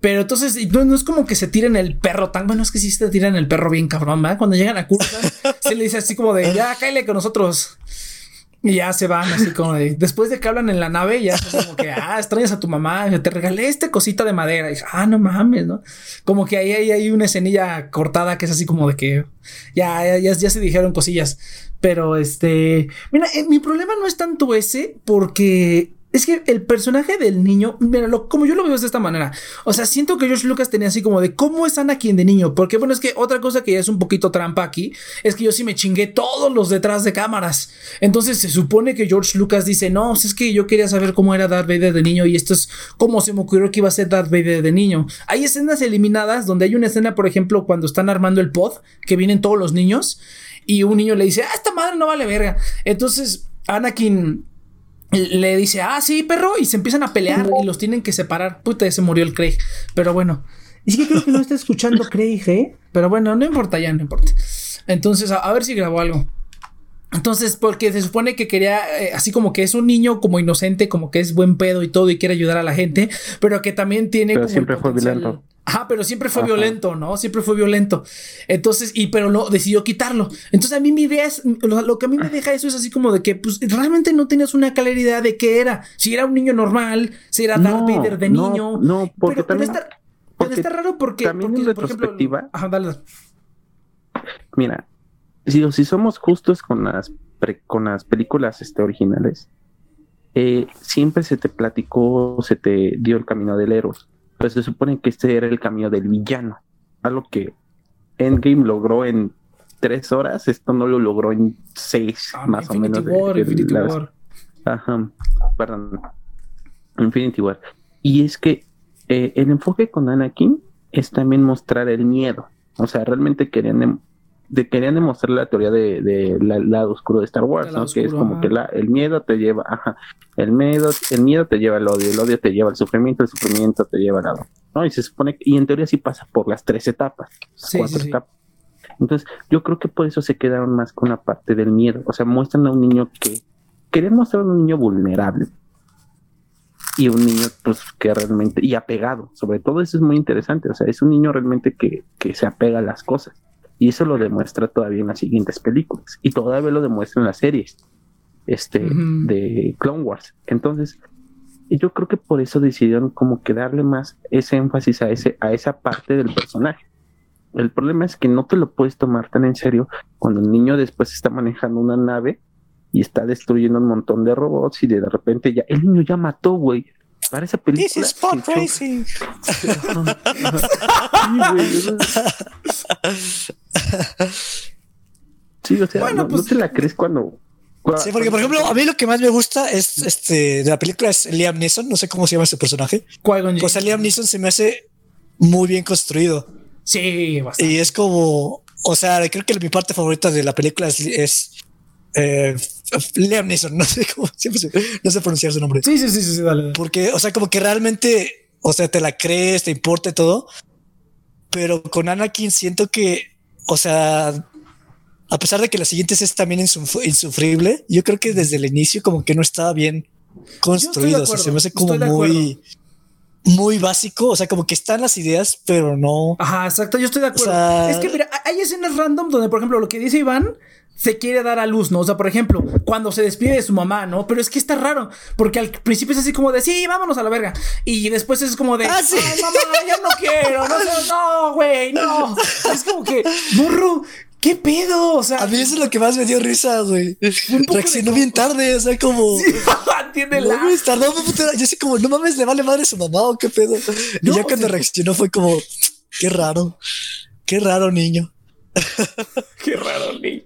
Speaker 2: Pero entonces no, es como que se tiren el perro tan bueno, es que sí se tiran el perro bien cabrón, ¿verdad? Cuando llegan a cursa, *laughs* se le dice así como de ya, cállate con nosotros. Y ya se van así como de, después de que hablan en la nave, ya es como que, *laughs* ah, extrañas a tu mamá, te regalé este cosita de madera. Y ah, no mames, ¿no? Como que ahí, hay una escenilla cortada que es así como de que ya, ya, ya se dijeron cosillas. Pero este, mira, eh, mi problema no es tanto ese, porque es que el personaje del niño, mira, como yo lo veo de esta manera. O sea, siento que George Lucas tenía así como de cómo es Anakin de niño. Porque, bueno, es que otra cosa que ya es un poquito trampa aquí es que yo sí me chingué todos los detrás de cámaras. Entonces se supone que George Lucas dice: No, es que yo quería saber cómo era Darth Vader de niño y esto es como se me ocurrió que iba a ser Darth Vader de niño. Hay escenas eliminadas donde hay una escena, por ejemplo, cuando están armando el pod, que vienen todos los niños y un niño le dice: Ah, esta madre no vale verga. Entonces, Anakin le dice, ah, sí, perro, y se empiezan a pelear y los tienen que separar. Puta, se murió el Craig. Pero bueno, es que creo que no está escuchando *laughs* Craig, ¿eh? Pero bueno, no importa ya, no importa. Entonces, a, ver si grabó algo. Entonces, porque se supone que quería, eh, así como que es un niño como inocente, como que es buen pedo y todo y quiere ayudar a la gente, pero que también tiene...
Speaker 4: Pero siempre fue violento.
Speaker 2: Ajá, pero siempre fue violento, ¿no? Siempre fue violento. Entonces, y pero no, decidió quitarlo. Entonces, a mí mi idea es, lo, que a mí me deja eso es así como de que, pues, realmente no tenías una clara idea de qué era. Si era un niño normal, si era Darth Vader de niño.
Speaker 4: No, porque también...
Speaker 2: está, está, raro porque...
Speaker 4: También
Speaker 2: porque,
Speaker 4: en retrospectiva...
Speaker 2: ajá, dale.
Speaker 4: Mira, si, si somos justos con las, con las películas este, originales, eh, siempre se te platicó, se te dio el camino del héroe pues se supone que este era el camino del villano. Algo que Endgame logró en tres horas, esto no lo logró en seis, ah, más o menos.
Speaker 2: War, Infinity War.
Speaker 4: Ajá, perdón. Infinity War. Y es que eh, el enfoque con Anakin es también mostrar el miedo. O sea, realmente querían de, querían demostrar la teoría de, de lado oscuro de Star Wars, ¿no? que es como que la, el miedo te lleva, ajá, el miedo, el miedo te lleva al odio, el odio te lleva al sufrimiento, el sufrimiento te lleva al lado, ¿no? Y se supone, y en teoría sí pasa por las tres etapas, cuatro etapas. Entonces, yo creo que por eso se quedaron más con la parte del miedo. O sea, muestran a un niño que querían mostrar a un niño vulnerable y un niño, pues, que realmente, y apegado. Sobre todo eso es muy interesante. O sea, es un niño realmente que, que se apega a las cosas. Y eso lo demuestra todavía en las siguientes películas. Y todavía lo demuestra en las series este, de Clone Wars. Entonces, yo creo que por eso decidieron como que darle más ese énfasis a, ese, a esa parte del personaje. El problema es que no te lo puedes tomar tan en serio cuando el niño después está manejando una nave y está destruyendo un montón de robots y de repente ya el niño ya mató, güey, para esa película.
Speaker 1: This is racing. *laughs*
Speaker 4: sí, o sea, bueno, no, pues, te la crees cuando,
Speaker 1: Sí, porque por ejemplo, a mí lo que más me gusta es este de la película es Liam Neeson, no sé cómo se llama ese personaje. Pues a Liam Neeson se me hace muy bien construido.
Speaker 2: Sí,
Speaker 1: bastante. Y es como, o sea, creo que mi parte favorita de la película es, eh, Liam Neeson, no sé cómo, siempre no sé pronunciar su nombre.
Speaker 2: Sí, sí, sí, sí, dale.
Speaker 1: Porque, o sea, como que realmente, o sea, te la crees, te importa todo. Pero con Anakin siento que, o sea, a pesar de que la siguiente es también insufrible, yo creo que desde el inicio como que no estaba bien construido. O sea, se me hace como muy, muy básico. O sea, como que están las ideas, pero no.
Speaker 2: Ajá, exacto. Yo estoy de acuerdo. es que mira, hay escenas random donde, por ejemplo, lo que dice Iván se quiere dar a luz, ¿no? O sea, por ejemplo, cuando se despide de su mamá, ¿no? Pero es que está raro, porque al principio es así como de, sí, vámonos a la verga. Y después es como de, ah, sí. ay, mamá, ya no quiero, no, no, güey, no. Es como que, burro, ¿Qué pedo? O sea,
Speaker 1: a mí eso es lo que más me dio risa, güey. Reaccionó bien tarde, o sea, como. *laughs*
Speaker 2: tiene la.
Speaker 1: Yo sé como, no mames, le vale madre su mamá o qué pedo. y ya cuando reaccionó fue como, qué raro. Qué raro niño. *laughs*
Speaker 2: qué raro niño.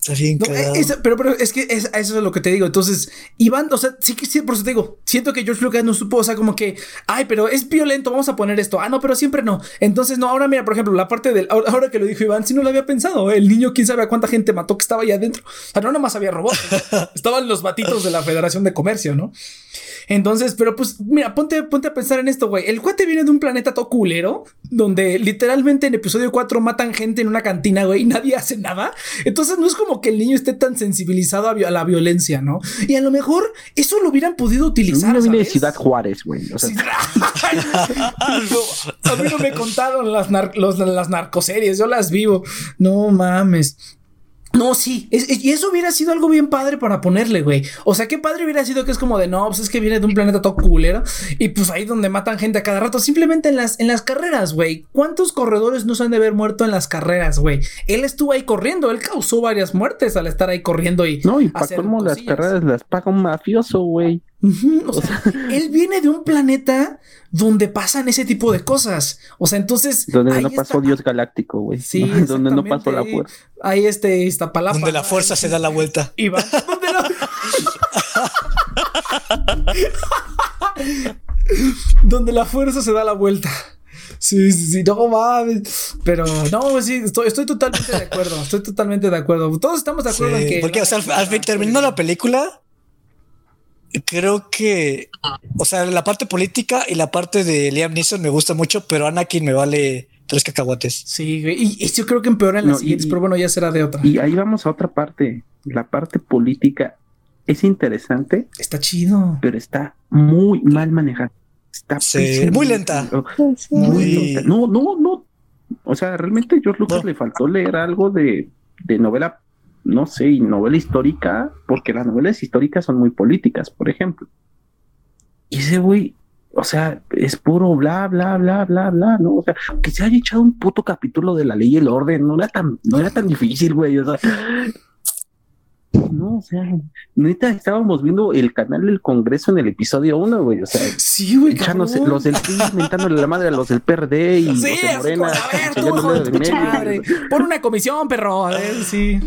Speaker 1: Está bien
Speaker 2: eh, pero, pero es que eso es lo que te digo. Entonces, Iván, o sea, sí que sí, por eso te digo, siento que George Lucas no supo, o sea, como que, ay, pero es violento, vamos a poner esto. Ah, no, pero siempre no. Entonces, no, ahora mira, por ejemplo, la parte del, ahora, que lo dijo Iván, si no lo había pensado, el niño, quién sabe a cuánta gente mató que estaba ahí adentro. O sea, no nomás había robots, *laughs* estaban los batitos de la Federación de Comercio, ¿no? Entonces, pero pues, mira, ponte, ponte a pensar en esto, güey. El cuate viene de un planeta todo culero, donde literalmente en episodio 4 matan gente en una cantina, güey, y nadie hace nada. Entonces, no es como que el niño esté tan sensibilizado a, la violencia, ¿no? Y a lo mejor eso lo hubieran podido utilizar.
Speaker 4: No viene de Ciudad Juárez, güey. *laughs*
Speaker 2: a mí no me contaron las, las narcoseries, yo las vivo. No mames. No, sí, y eso hubiera sido algo bien padre para ponerle, güey. O sea, qué padre hubiera sido que es como de no, pues es que viene de un planeta todo culero y pues ahí donde matan gente a cada rato, simplemente en las, en las carreras, güey. ¿Cuántos corredores no se han de haber muerto en las carreras, güey? Él estuvo ahí corriendo, él causó varias muertes al estar ahí corriendo y.
Speaker 4: No, y para cómo las carreras las paga un mafioso, güey.
Speaker 2: O, sea, *laughs* él viene de un planeta donde pasan ese tipo de cosas. O sea, entonces.
Speaker 4: Donde no pasó Dios galáctico, güey. Sí. *laughs* donde no pasó la fuerza.
Speaker 2: Ahí este palabra.
Speaker 1: Donde la fuerza se da la vuelta.
Speaker 2: Y va. *laughs* donde la fuerza se da la vuelta. Sí, sí, sí, no mames. Pero no, sí, estoy, estoy totalmente de acuerdo. Estoy totalmente de acuerdo. Todos estamos de acuerdo en que.
Speaker 1: Porque, o sea, al, fin, terminando la película, creo que, o sea, la parte política y la parte de Liam Neeson me gusta mucho, pero Anakin me vale tres cacahuates.
Speaker 2: Sí, y, yo creo que empeora en las siguientes, pero bueno, ya será de otra.
Speaker 4: Y ahí vamos a otra parte. La parte política es interesante.
Speaker 2: Está chido.
Speaker 4: Pero está muy mal manejada. Está
Speaker 1: muy lenta.
Speaker 4: Muy, No, no, no. O sea, realmente George Lucas le faltó leer algo de, de novela no sé, y novela histórica, porque las novelas históricas son muy políticas, por ejemplo. Y ese güey, o sea, es puro bla, bla, bla, bla, bla, ¿no? O sea, que se haya echado un puto capítulo de la ley y el orden, no era tan, no era tan difícil, güey. O sea, no, o sea, neta, estábamos viendo el canal del Congreso en el episodio 1, güey. O sea,
Speaker 2: sí, güey,
Speaker 4: los del PRI mentándole la madre a los del PRD y
Speaker 2: sí, los de Morena. A ver, tú, Pon una comisión, perro. A ver, sí.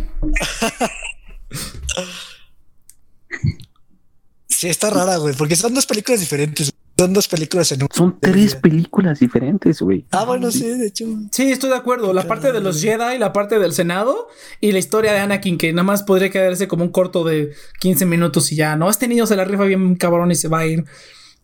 Speaker 1: Sí, está rara, güey, porque son dos películas diferentes. Son dos películas en un.
Speaker 4: Son tres películas diferentes, güey.
Speaker 1: Ah, bueno, sí, de hecho.
Speaker 2: Sí, estoy de acuerdo. La parte de los Jedi, la parte del Senado y la historia de Anakin, que nada más podría quedarse como un corto de 15 minutos y ya, ¿no? Este niño se la rifa bien cabrón y se va a ir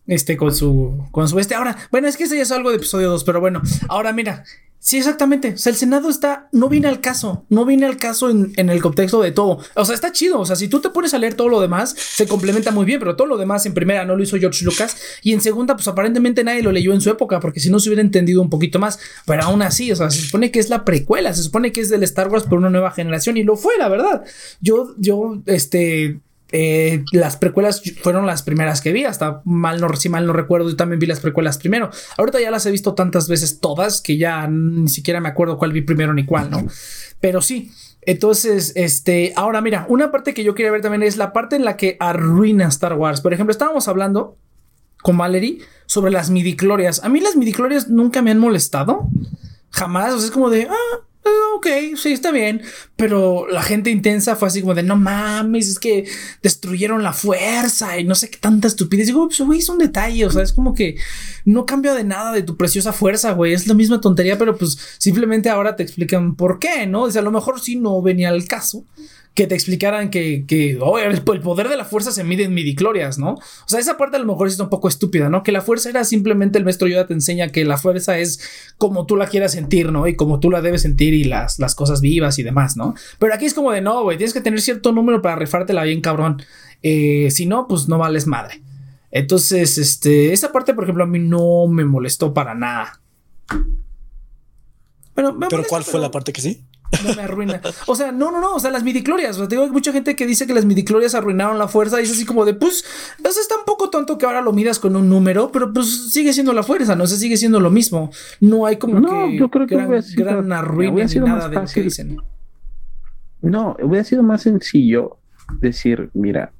Speaker 2: este con su con su este ahora bueno es que ese ya es algo de episodio 2 pero bueno ahora mira Sí, exactamente. O sea, el Senado está, no viene al caso, no viene al caso en, el contexto de todo. O sea, está chido. O sea, si tú te pones a leer todo lo demás, se complementa muy bien, pero todo lo demás en primera no lo hizo George Lucas y en segunda, pues aparentemente nadie lo leyó en su época, porque si no se hubiera entendido un poquito más. Pero aún así, o sea, se supone que es la precuela, se supone que es del Star Wars por una nueva generación y lo fue, la verdad. Yo, yo, este, eh, las precuelas fueron las primeras que vi, hasta mal no, si mal no recuerdo, yo también vi las precuelas primero. Ahorita ya las he visto tantas veces todas que ya ni siquiera me acuerdo cuál vi primero ni cuál, ¿no? Pero sí. Entonces, este, ahora mira, una parte que yo quería ver también es la parte en la que arruina Star Wars. Por ejemplo, estábamos hablando con Valerie sobre las midiclorias. A mí las midiclorias nunca me han molestado. Jamás. O sea, es como de, ah, ok, sí, está bien. Pero la gente intensa fue así como de no mames, es que destruyeron la fuerza y no sé qué tanta estupidez. Digo, pues, güey, es un detalle. O sea, es como que no cambia de nada de tu preciosa fuerza, güey. Es la misma tontería, pero pues simplemente ahora te explican por qué, ¿no? O sea, a lo mejor sí no venía al caso que te explicaran que, que oh, el, poder de la fuerza se mide en midiclorias, ¿no? O sea, esa parte a lo mejor es un poco estúpida, ¿no? Que la fuerza era simplemente el maestro Yoda te enseña que la fuerza es como tú la quieras sentir, ¿no? Y como tú la debes sentir y las, las cosas vivas y demás, ¿no? Pero aquí es como de no, güey, tienes que tener cierto número para rifártela bien, cabrón. Eh, si no, pues no vales madre. Entonces, este, esa parte, por ejemplo, a mí no me molestó para nada.
Speaker 1: Pero, ¿Pero cuál fue la parte que sí?
Speaker 2: No me arruina. O sea, no, no, no, o sea, las midiclorias, o sea, tengo mucha gente que dice que las midiclorias arruinaron la fuerza y es así como de, pues, eso está un poco tonto que ahora lo miras con un número, pero pues sigue siendo la fuerza, no sé, sigue siendo lo mismo. No hay como
Speaker 4: no,
Speaker 2: que
Speaker 4: yo creo que
Speaker 2: gran,
Speaker 4: sido,
Speaker 2: gran arruina ni nada de lo que dicen.
Speaker 4: No, hubiera sido más sencillo decir, mira,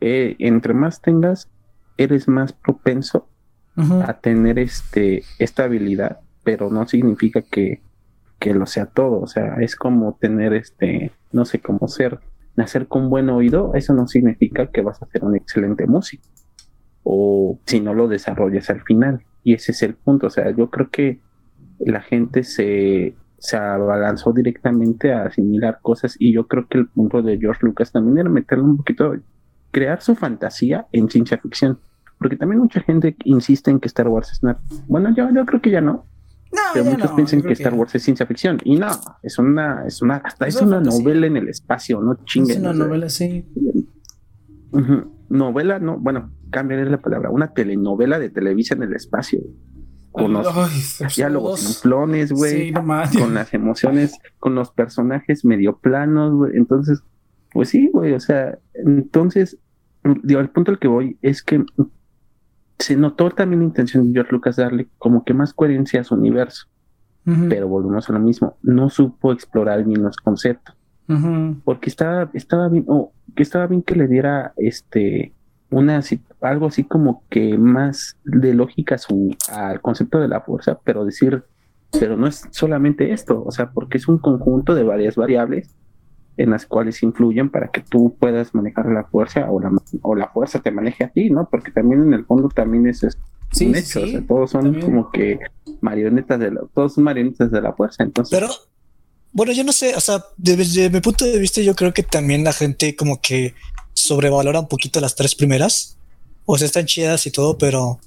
Speaker 4: eh, entre más tengas, eres más propenso uh -huh. a tener este esta habilidad, pero no significa que que lo sea todo, o sea, es como tener este, no sé, cómo ser, nacer con buen oído, eso no significa que vas a ser un excelente músico, o si no lo desarrollas al final, y ese es el punto, o sea, yo creo que la gente se, se abalanzó directamente a asimilar cosas, y yo creo que el punto de George Lucas también era meterle un poquito, crear su fantasía en ciencia ficción, porque también mucha gente insiste en que Star Wars es una, bueno, yo, yo creo que ya no,
Speaker 2: no,
Speaker 4: pero muchos
Speaker 2: no,
Speaker 4: piensan que Star Wars es ciencia ficción y no, es una, es una, hasta es, es una fantasía. novela en el espacio, no chinguen.
Speaker 2: Es una novela, sí.
Speaker 4: Uh -huh. Novela, no, bueno, cambiaré la palabra, una telenovela de Televisa en el espacio. Con los Ay, diálogos simplones, güey, sí, con las emociones, con los personajes medio planos, güey. Entonces, pues sí, güey, o sea, entonces, digo, el punto al que voy es que se notó también la intención de George Lucas darle como que más coherencia a su universo. Uh -huh. Pero volvemos a lo mismo, no supo explorar bien los conceptos. Uh -huh. Porque estaba, estaba bien, oh, que estaba bien que le diera este una algo así como que más de lógica su, al concepto de la fuerza, pero decir, pero no es solamente esto, o sea, porque es un conjunto de varias variables en las cuales influyen para que tú puedas manejar la fuerza o la, o la fuerza te maneje a ti, ¿no? Porque también en el fondo también es, es
Speaker 2: sí,
Speaker 4: un hecho,
Speaker 2: sí,
Speaker 4: o sea, todos son
Speaker 2: también.
Speaker 4: como que marionetas de la, todos son marionetas de la fuerza, entonces.
Speaker 1: Pero, bueno, yo no sé, o sea, desde mi punto de vista yo creo que también la gente como que sobrevalora un poquito las tres primeras, o sea, están chidas y todo, pero,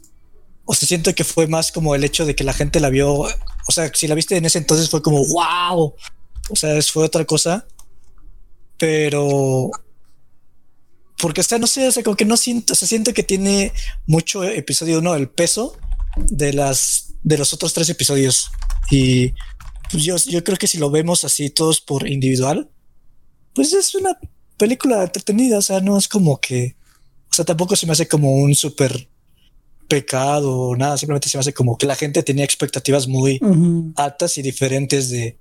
Speaker 1: o sea, siento que fue más como el hecho de que la gente la vio, o sea, si la viste en ese entonces fue como, wow, o sea, fue otra cosa pero porque está, no sé, o sea, como que no siento, o sea, siento que tiene mucho episodio uno, el peso de las de los otros tres episodios. Y pues yo, yo creo que si lo vemos así todos por individual, pues es una película entretenida. O sea, no es como que, o sea, tampoco se me hace como un súper pecado o nada. Simplemente se me hace como que la gente tenía expectativas muy uh -huh. altas y diferentes de,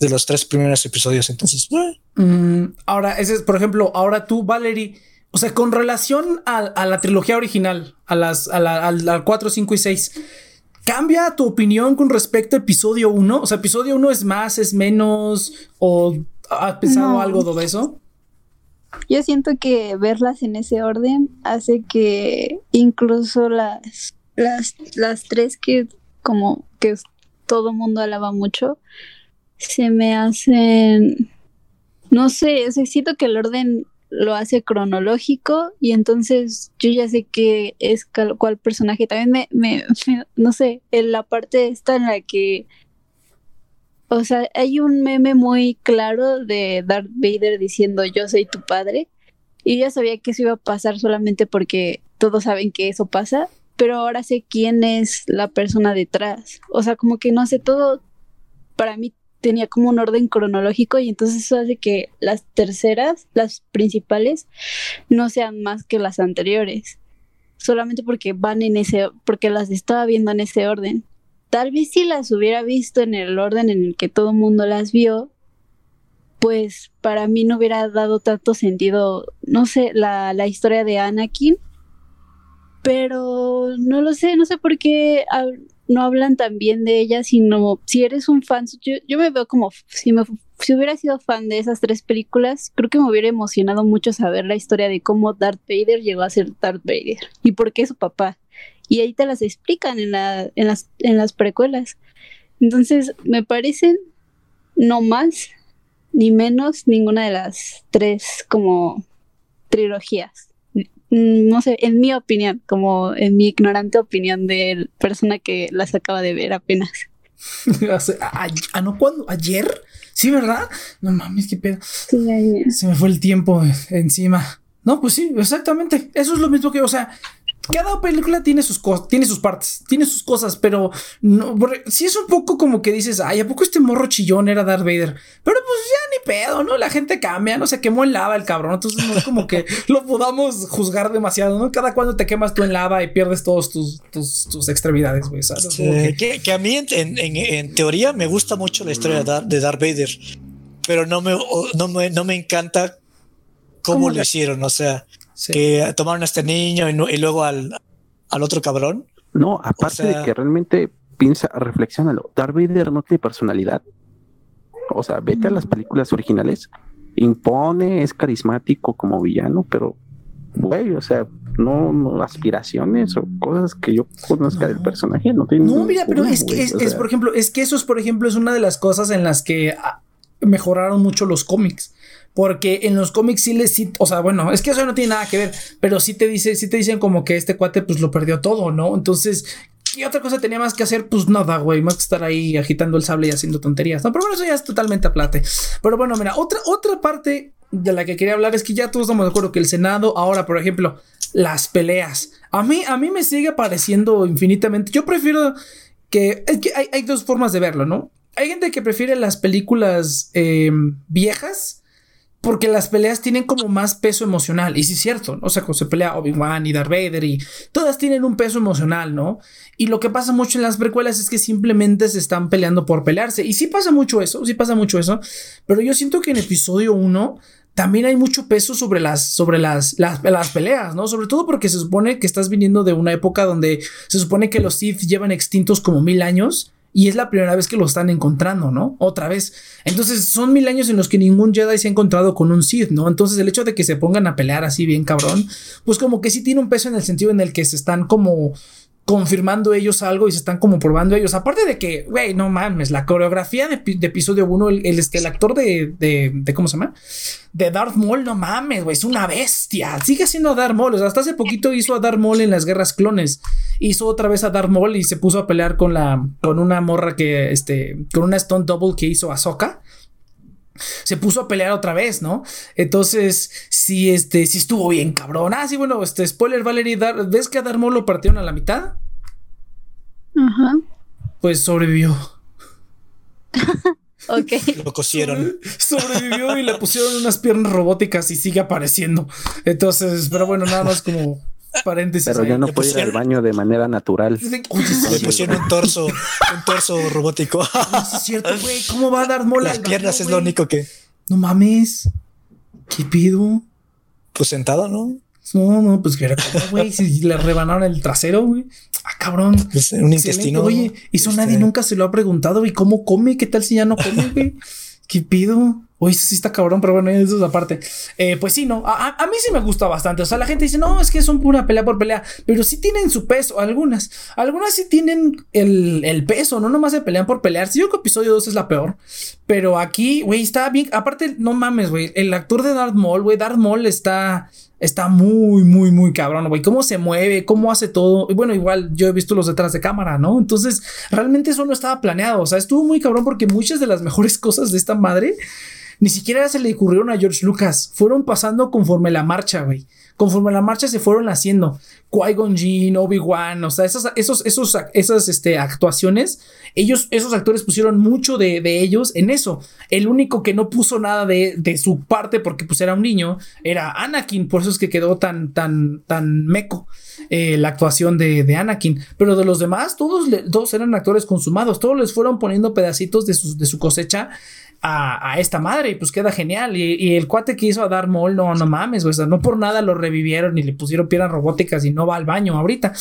Speaker 1: de los tres primeros episodios. Entonces, eh.
Speaker 2: mm, ahora, ese es, por ejemplo, ahora tú, Valerie, o sea, con relación a, a la trilogía original, a las a la, al, al 4, 5 y 6, ¿cambia tu opinión con respecto a episodio 1? O sea, episodio 1 es más, es menos, o has pensado no. algo de eso?
Speaker 3: Yo siento que verlas en ese orden hace que incluso las, las, las tres que como que todo mundo alaba mucho, se me hacen, no sé, siento que el orden lo hace cronológico y entonces yo ya sé que es cuál personaje. También me, me, me, no sé, en la parte esta en la que, o sea, hay un meme muy claro de Darth Vader diciendo yo soy tu padre y ya sabía que eso iba a pasar solamente porque todos saben que eso pasa, pero ahora sé quién es la persona detrás. O sea, como que no sé, todo para mí tenía como un orden cronológico y entonces eso hace que las terceras, las principales, no sean más que las anteriores. Solamente porque van en ese, porque las estaba viendo en ese orden. Tal vez si las hubiera visto en el orden en el que todo el mundo las vio, pues para mí no hubiera dado tanto sentido, no sé, la, la historia de Anakin. Pero no lo sé, no sé por qué no hablan tan bien de ella, sino si eres un fan, yo, me veo como si, me, si hubiera sido fan de esas tres películas, creo que me hubiera emocionado mucho saber la historia de cómo Darth Vader llegó a ser Darth Vader y por qué su papá. Y ahí te las explican en, la, en, las, en las precuelas. Entonces, me parecen no más ni menos ninguna de las tres como trilogías no sé, en mi opinión, como en mi ignorante opinión de persona que las acaba de ver apenas. *laughs*
Speaker 2: ¿Ah, no? ¿Cuándo? ¿Ayer? Sí, ¿verdad? No mames, qué pedo.
Speaker 3: Sí, ayer.
Speaker 2: Se me fue el tiempo encima. No, pues sí, exactamente. Eso es lo mismo que, o sea, cada película tiene sus cosas, tiene sus partes, tiene sus cosas, pero no, si es un poco como que dices, ay, ¿a poco este morro chillón era Darth Vader? Pero pues ya ni pedo, ¿no? La gente cambia, no se quemó en lava el cabrón, entonces no es como que *laughs* lo podamos juzgar demasiado, ¿no? Cada cuando te quemas tú en lava y pierdes todos tus, tus, extremidades, güey,
Speaker 1: que... a mí en, teoría me gusta mucho la historia de, Darth Vader, pero no me, no me, no me encanta cómo lo hicieron, o sea que tomaron a este niño y, luego al, al, otro cabrón.
Speaker 4: No, aparte de que realmente piensa, reflexionalo. Darth Vader no tiene personalidad. O sea, vete a las películas originales. Impone, es carismático como villano, pero, güey, o sea, no, aspiraciones o cosas que yo conozca del personaje. No, tiene
Speaker 2: no mira, pero es que, es, por ejemplo, es que eso es, por ejemplo, es una de las cosas en las que ah, mejoraron mucho los cómics. Porque en los cómics sí les, o sea, bueno, es que eso no tiene nada que ver, pero sí te dice, sí te dicen como que este cuate pues lo perdió todo, ¿no? Entonces, ¿qué otra cosa tenía más que hacer? Pues nada, güey, más que estar ahí agitando el sable y haciendo tonterías. No, pero bueno, eso ya es totalmente aplate. Pero bueno, mira, otra, otra parte de la que quería hablar es que ya todos estamos de acuerdo que el Senado, ahora, por ejemplo, las peleas. A mí, a mí me sigue pareciendo infinitamente. Yo prefiero que, es que hay, hay dos formas de verlo, ¿no? Hay gente que prefiere las películas em, viejas porque las peleas tienen como más peso emocional. Y sí es cierto, ¿no? o sea, cuando se pelea Obi-Wan y Darth Vader y todas tienen un peso emocional, ¿no? Y lo que pasa mucho en las precuelas es que simplemente se están peleando por pelearse. Y sí pasa mucho eso, sí pasa mucho eso. Pero yo siento que en episodio 1 también hay mucho peso sobre las, sobre las, las, las, peleas, ¿no? Sobre todo porque se supone que estás viniendo de una época donde se supone que los Sith llevan extintos como mil años y es la primera vez que lo están encontrando, ¿no? Otra vez. Entonces son mil años en los que ningún Jedi se ha encontrado con un Sith, ¿no? Entonces el hecho de que se pongan a pelear así bien cabrón, pues como que sí tiene un peso en el sentido en el que se están como confirmando ellos algo y se están como probando ellos. Aparte de que, güey, no mames, la coreografía de, episodio 1, el, este, el actor de, de, de, ¿cómo se llama? De Darth Maul, no mames, güey, es una bestia. Sigue siendo Darth Maul. Hasta hace poquito hizo a Darth Maul en las guerras clones. Hizo otra vez a Darth Maul y se puso a pelear con la, con una morra que, este, con una Stone Double que hizo a Soka se puso a pelear otra vez, ¿no? Entonces, sí, este, sí estuvo bien cabrón. Ah, sí, bueno, este, spoiler, Valerie, ¿ves que a Darmo lo partieron a la mitad?
Speaker 3: Ajá.
Speaker 2: Pues sobrevivió. *laughs*
Speaker 3: ok.
Speaker 1: Lo cosieron.
Speaker 2: sobrevivió y le pusieron unas piernas robóticas y sigue apareciendo. Entonces, pero bueno, nada más como paréntesis.
Speaker 4: Pero ya no puede ir al baño de manera natural.
Speaker 1: Le pusieron un torso, un torso robótico.
Speaker 2: es cierto, güey. ¿Cómo va a dar mola?
Speaker 1: Las piernas es lo único que.
Speaker 2: No mames. ¿Qué pido?
Speaker 1: Pues sentado, ¿no?
Speaker 2: No, no, pues que era güey. Si le rebanaron el trasero, güey. Ah, cabrón.
Speaker 1: Pues un intestino.
Speaker 2: Oye, eso este nadie nunca se lo ha preguntado, ¿Y ¿Cómo come? ¿Qué tal si ya no come, güey? ¿Qué pido? Uy, sí está cabrón, pero bueno, eso es aparte. Eh, pues sí, no, a, mí sí me gusta bastante. O sea, la gente dice, no, es que son pura pelea por pelea, pero sí tienen su peso, algunas. Algunas sí tienen el, peso, no nomás se pelean por pelear. Sí, yo creo que episodio 2 es la peor, pero aquí, güey, está bien. Aparte, no mames, güey, el actor de Darth Maul, güey, Darth Maul está está muy, muy, muy cabrón, güey. Cómo se mueve, cómo hace todo. Y bueno, igual yo he visto los detrás de cámara, ¿no? Entonces, realmente eso no estaba planeado. O sea, estuvo muy cabrón porque muchas de las mejores *laughs* cosas de esta madre ni siquiera se le ocurrieron a George Lucas. Fueron pasando conforme la marcha, güey. Conforme la marcha se fueron haciendo. Qui-Gon Jinn, Obi-Wan, o sea, esas, esos, esos, esas este, actuaciones, ellos, esos actores pusieron mucho de, ellos en eso. El único que no puso nada de, su parte porque pues era un niño era Anakin, por eso es que quedó tan, tan, tan meco eh, la actuación de, de, Anakin. Pero de los demás, todos, todos eran actores consumados, todos les fueron poniendo pedacitos de su, de su cosecha a, esta madre y pues queda genial. Y, el cuate que hizo a Darth Maul, no, no mames, o sea, no por nada lo revivieron y le pusieron piernas robóticas y no va al baño ahorita.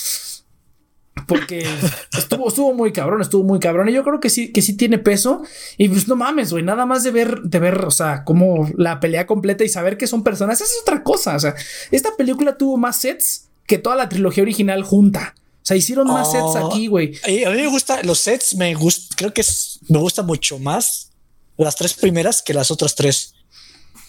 Speaker 2: Porque *laughs* estuvo, estuvo muy cabrón, estuvo muy cabrón. Y yo creo que sí, que sí tiene peso. Y pues no mames, güey. Nada más de ver, de ver, o sea, como la pelea completa y saber que son personas. Esa es otra cosa. O sea, esta película tuvo más sets que toda la trilogía original junta. O sea, hicieron más sets oh, aquí, güey.
Speaker 1: A mí me gusta, los sets me gusta, creo que me gusta mucho más las tres primeras que las otras tres.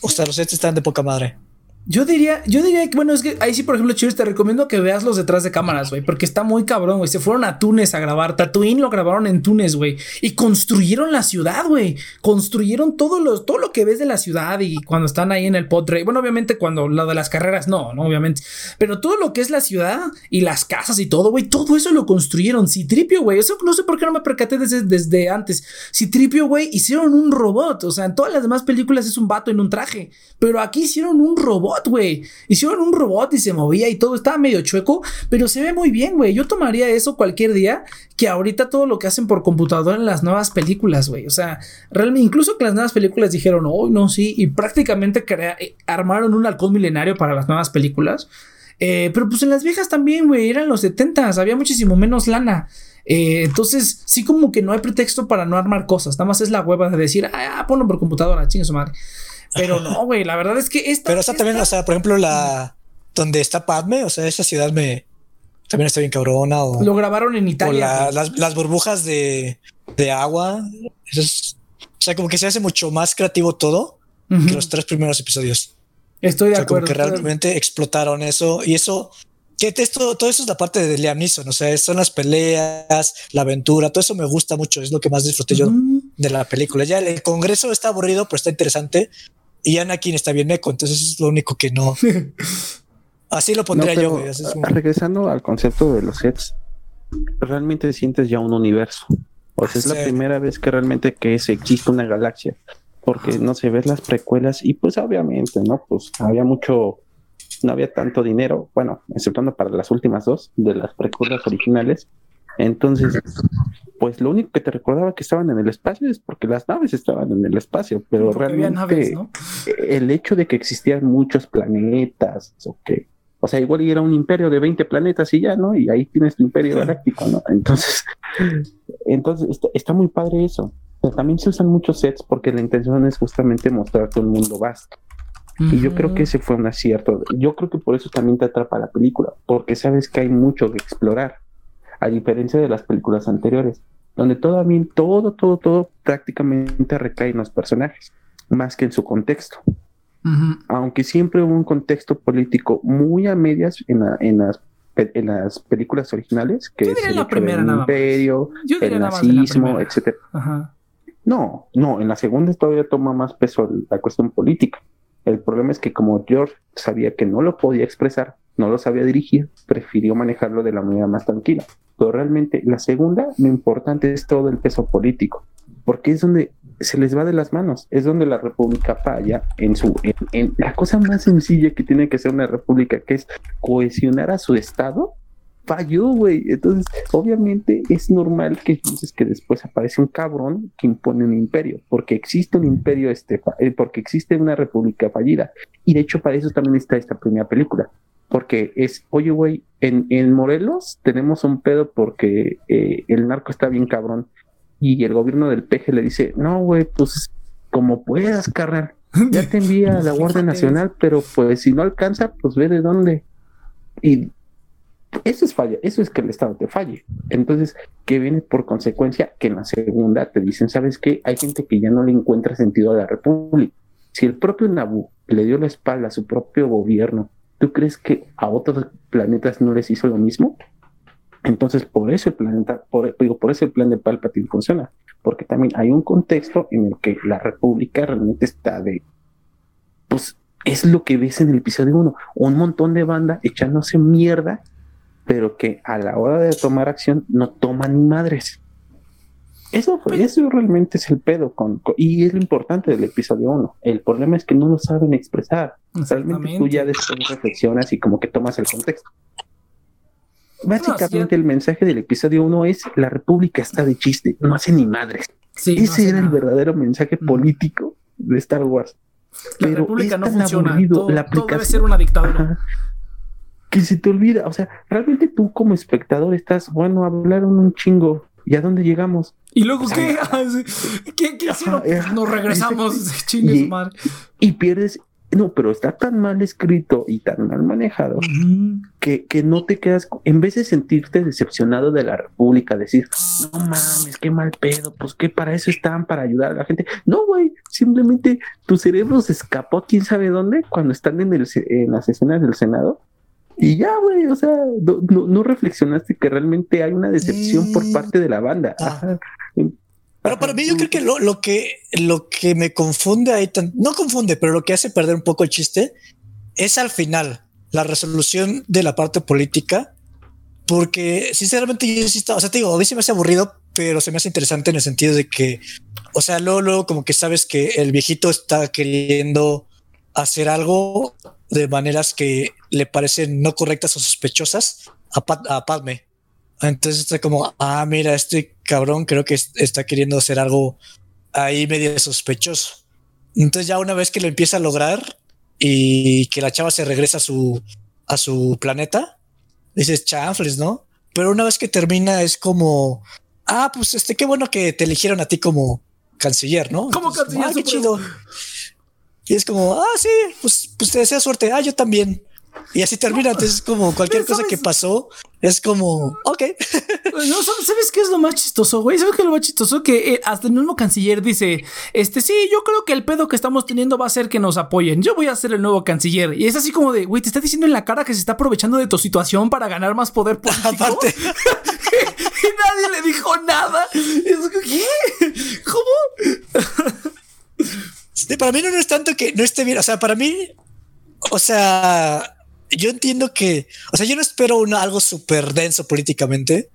Speaker 1: O sea, los sets están de poca madre.
Speaker 2: Yo diría, yo diría que, bueno, es que ahí sí, por ejemplo, Chivas, te recomiendo que veas los detrás de cámaras, güey, porque está muy cabrón, güey. Se fueron a Túnez a grabar. Tatooine lo grabaron en Túnez, güey. Y construyeron la ciudad, güey. Construyeron todo lo, todo lo que ves de la ciudad y cuando están ahí en el potre. Bueno, obviamente cuando lo de las carreras, no, no, obviamente. Pero todo lo que es la ciudad y las casas y todo, güey, todo eso lo construyeron. Citripio, güey. Eso no sé por qué no me percaté desde, desde antes. Citripio, güey, hicieron un robot. O sea, en todas las demás películas es un vato en un traje. Pero aquí hicieron un robot güey. Hicieron un robot y se movía y todo, estaba medio chueco, pero se ve muy bien, güey. Yo tomaría eso cualquier día que ahorita todo lo que hacen por computadora en las nuevas películas, güey. O sea, realmente, incluso que las nuevas películas dijeron, oh, no, sí, y prácticamente eh, armaron un halcón milenario para las nuevas películas. Eh, pero pues en las viejas también, güey, eran los 70 había muchísimo menos lana. Eh, entonces, sí, como que no hay pretexto para no armar cosas. Nada más es la hueva de decir, ah, ponlo por computadora, chingue su madre. Pero no, güey, la verdad es que esta.
Speaker 1: Pero esa también, o sea, por ejemplo, la. Donde está Padme, o sea, esa ciudad me. También está bien cabrona. O,
Speaker 2: Lo grabaron en Italia.
Speaker 1: O las, burbujas de, de agua. Eso es, o sea, como que se hace mucho más creativo todo que los tres primeros episodios.
Speaker 2: Estoy de
Speaker 1: o sea,
Speaker 2: acuerdo.
Speaker 1: Como que realmente explotaron eso y eso. Que esto, todo eso es la parte de Liam Neeson, o sea, son las peleas, la aventura, todo eso me gusta mucho, es lo que más disfruté yo de la película. Ya el Congreso está aburrido, pero está interesante. Y Anakin está bien meco, entonces es lo único que no. *laughs* Así lo pondría yo.
Speaker 4: Regresando al concepto de los sets, realmente sientes ya un universo. O sea, es la primera vez que realmente que se existe una galaxia. Porque no se ves las precuelas y pues obviamente, ¿no? Pues había mucho, no había tanto dinero, bueno, exceptuando para las últimas dos de las precuelas originales, entonces, pues lo único que te recordaba que estaban en el espacio es porque las naves estaban en el espacio, pero realmente el hecho de que existían muchos planetas, o que, o sea, igual era un imperio de 20 planetas y ya, ¿no? Y ahí tienes tu imperio galáctico, ¿no? Entonces, *laughs* entonces está, muy padre eso. también se usan muchos sets porque la intención es justamente mostrarte un mundo vasto. Y yo creo que ese fue un acierto. Yo creo que por eso también te atrapa la película, porque sabes que hay mucho que explorar a diferencia de las películas anteriores, donde todavía todo, todo, todo prácticamente recae en los personajes, más que en su contexto. Aunque siempre hubo un contexto político muy a medias en, en las en las películas originales, que es el, imperio, el nazismo, etcétera. No, no, en la segunda todavía toma más peso la cuestión política. El problema es que como George sabía que no lo podía expresar, no lo sabía dirigir, prefirió manejarlo de la manera más tranquila. Pero realmente la segunda, lo importante es todo el peso político, porque es donde se les va de las manos, es donde la república falla en su en, la cosa más sencilla que tiene que ser una república, que es cohesionar a su estado, falló, güey. Entonces, obviamente es normal que entonces que después aparece un cabrón que impone un imperio, porque existe un imperio este, eh, porque existe una república fallida. Y de hecho para eso también está esta primera película porque es, oye, güey, en, en, Morelos tenemos un pedo porque eh, el narco está bien cabrón y el gobierno del peje le dice, no, güey, pues como puedas, carnal, ya te envía a *laughs* la Guardia Nacional, pero pues si no alcanza, pues ve de dónde. Y eso es falla, eso es que el Estado te falle. Entonces, ¿qué viene por consecuencia? Que en la segunda te dicen, ¿sabes qué? Hay gente que ya no le encuentra sentido a la República. Si el propio Nabú le dio la espalda a su propio gobierno ¿Tú crees que a otros planetas no les hizo lo mismo? Entonces, por eso el planeta, por, digo, por eso el plan de Palpatine funciona, porque también hay un contexto en el que la República realmente está de, pues es lo que ves en el episodio 1, un montón de banda echándose mierda, pero que a la hora de tomar acción no toman ni madres. Eso, fue, eso realmente es el pedo con, y es lo importante del episodio 1. El problema es que no lo saben expresar. Realmente tú ya después reflexionas y como que tomas el contexto. Básicamente el mensaje del episodio 1 es la república está de chiste, no hace ni madres. Ese era el verdadero mensaje político de Star Wars.
Speaker 2: La república no funciona, todo, la aplicación, debe ser una dictadura.
Speaker 4: que se te olvida, o sea, realmente tú como espectador estás, bueno, hablaron un chingo, ¿y a dónde llegamos?
Speaker 2: ¿Y luego qué? *laughs* Ah, ¿Qué, qué hicieron? Nos regresamos, *laughs* chingues
Speaker 4: Y pierdes. No, pero está tan mal escrito y tan mal manejado que, que, no te quedas, en vez de sentirte decepcionado de la República, decir, no mames, qué mal pedo, pues que para eso están, para ayudar a la gente. No, güey, simplemente tu cerebro se escapó quién sabe dónde cuando están en, el, en las escenas del Senado. Y ya, güey, o sea, no, no, reflexionaste que realmente hay una decepción por parte de la banda. Ah.
Speaker 1: Pero para mí yo creo que lo, lo, que lo que me confunde ahí, no confunde, pero lo que hace perder un poco el chiste es al final la resolución de la parte política, porque sinceramente yo sí estaba, o sea, te digo, a mí se me hace aburrido, pero se me hace interesante en el sentido de que, o sea, luego, luego como que sabes que el viejito está queriendo hacer algo de maneras que le parecen no correctas o sospechosas a, a Padme. Entonces está como, ah, mira, este cabrón creo que está queriendo hacer algo ahí medio sospechoso. Entonces ya una vez que lo empieza a lograr y que la chava se regresa a su, a su planeta, dices, chanfles, ¿no? Pero una vez que termina es como, ah, pues este, qué bueno que te eligieron a ti como canciller, ¿no?
Speaker 2: Como canciller.
Speaker 1: ah, qué chido. Y es como, ah, sí, pues, pues te desea suerte. Ah, yo también. Y así termina. Entonces, como cualquier cosa que pasó, es como, ok.
Speaker 2: No, ¿sabes qué es lo más chistoso, güey? ¿Sabes qué es lo más chistoso? Que eh, hasta el mismo canciller dice, este, sí, yo creo que el pedo que estamos teniendo va a ser que nos apoyen. Yo voy a ser el nuevo canciller. Y es así como de, güey, te está diciendo en la cara que se está aprovechando de tu situación para ganar más poder político. Aparte. *laughs* y nadie le dijo nada. ¿Qué? ¿Cómo?
Speaker 1: para mí no es tanto que no esté bien. O sea, para mí, o sea, yo entiendo que, o sea, yo no espero algo súper denso políticamente.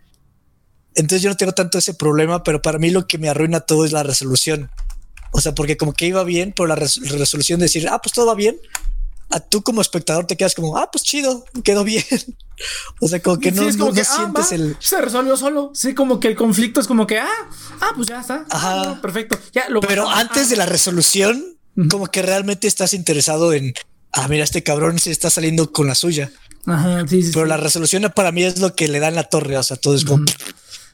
Speaker 1: Entonces yo no tengo tanto ese problema, pero para mí lo que me arruina todo es la resolución. O sea, porque como que iba bien, pero la, resolución de decir, ah, pues todo va bien. A tú como espectador te quedas como, ah, pues chido, quedó bien. *laughs* o sea, como que no, no, ah, sientes el.
Speaker 2: Se resolvió solo. Sí, como que el conflicto es como que, ah, ah, pues ya está.
Speaker 1: Ajá.
Speaker 2: Ah, perfecto. Ya
Speaker 1: lo Pero antes de la resolución, como que realmente estás interesado en ah, mira, este cabrón se está saliendo con la suya.
Speaker 2: Ajá, sí, sí.
Speaker 1: Pero la resolución para mí es lo que le da en la torre. O sea, todo es como.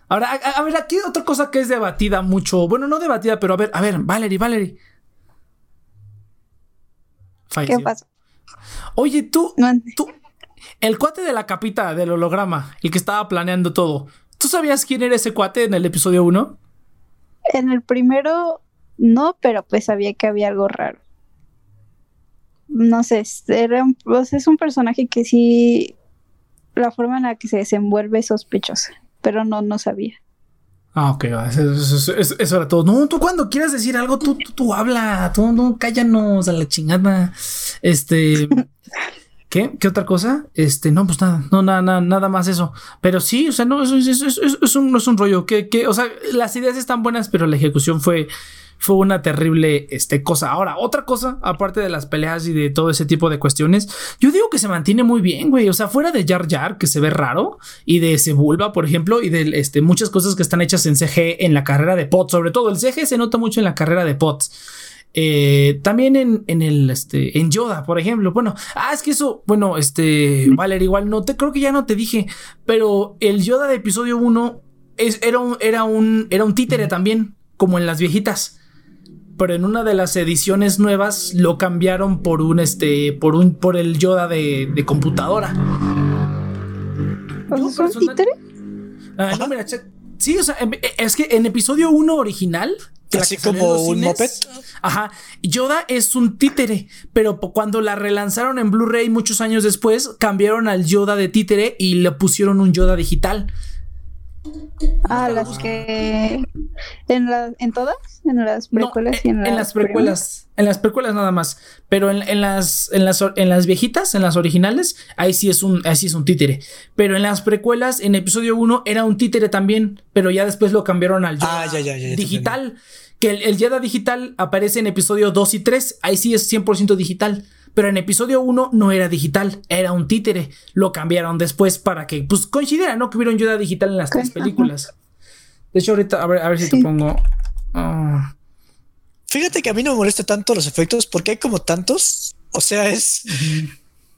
Speaker 2: Ahora, a, ver, aquí otra cosa que es debatida mucho. Bueno, no debatida, pero a ver, a ver, Valerie, Valerie.
Speaker 3: ¿Qué pasa?
Speaker 2: Oye, tú, tú, el cuate de la capita del holograma, el que estaba planeando todo, ¿tú sabías quién era ese cuate en el episodio 1?
Speaker 3: En el primero no, pero pues sabía que había algo raro no sé, era pues, es un personaje que sí, la forma en la que se desenvuelve es sospechosa, pero no, no sabía.
Speaker 2: Ah, ok, eso, era todo. No, tú cuando quieras decir algo, tú, tú, habla, tú no, cállanos a la chingada. Este, *laughs* ¿qué? ¿Qué otra cosa? Este, no, pues nada, no, nada, nada, más eso. Pero sí, o sea, no, eso, es, un, no es un rollo. Que, que, o sea, las ideas están buenas, pero la ejecución fue, fue una terrible este, cosa. Ahora, otra cosa, aparte de las peleas y de todo ese tipo de cuestiones, yo digo que se mantiene muy bien, güey. O sea, fuera de Jar Jar, que se ve raro, y de Sebulba, por ejemplo, y de este, muchas cosas que están hechas en CG en la carrera de Potts, sobre todo el CG se nota mucho en la carrera de Potts. Eh, también en, en, el este en Yoda, por ejemplo. Bueno, ah, es que eso, bueno, este, Valer, igual no te creo que ya no te dije, pero el Yoda de episodio 1 es, era, un, era, un, era un títere también, como en las viejitas pero en una de las ediciones nuevas lo cambiaron por un este por un por el Yoda de, de computadora.
Speaker 3: ¿Es un títere?
Speaker 2: Ah, no, mira, sí, o sea, em, e, es que en episodio 1 original
Speaker 1: Así como un moped.
Speaker 2: Ajá. Yoda es un títere, pero cuando la relanzaron en Blu-ray muchos años después, cambiaron al Yoda de títere y le pusieron un Yoda digital.
Speaker 3: Ah, las que en en todas, en las precuelas y en,
Speaker 2: en las, precuelas, en las precuelas nada más, pero en, las en las en las viejitas, en las originales, ahí sí es un ahí sí es un títere, pero en las precuelas en episodio 1 era un títere también, pero ya después lo cambiaron al
Speaker 1: ah,
Speaker 2: digital, que el, el Yoda digital aparece en episodio 2 y 3, ahí sí es 100% digital. Pero en episodio 1 no era digital, era un títere. Lo cambiaron después para que, pues, coincidiera, ¿no? Que hubiera un Yoda digital en las tres películas. De hecho, ahorita, a ver, a ver si te pongo. Ah.
Speaker 1: Fíjate que a mí no me molesta tanto los efectos porque hay como tantos. O sea, es.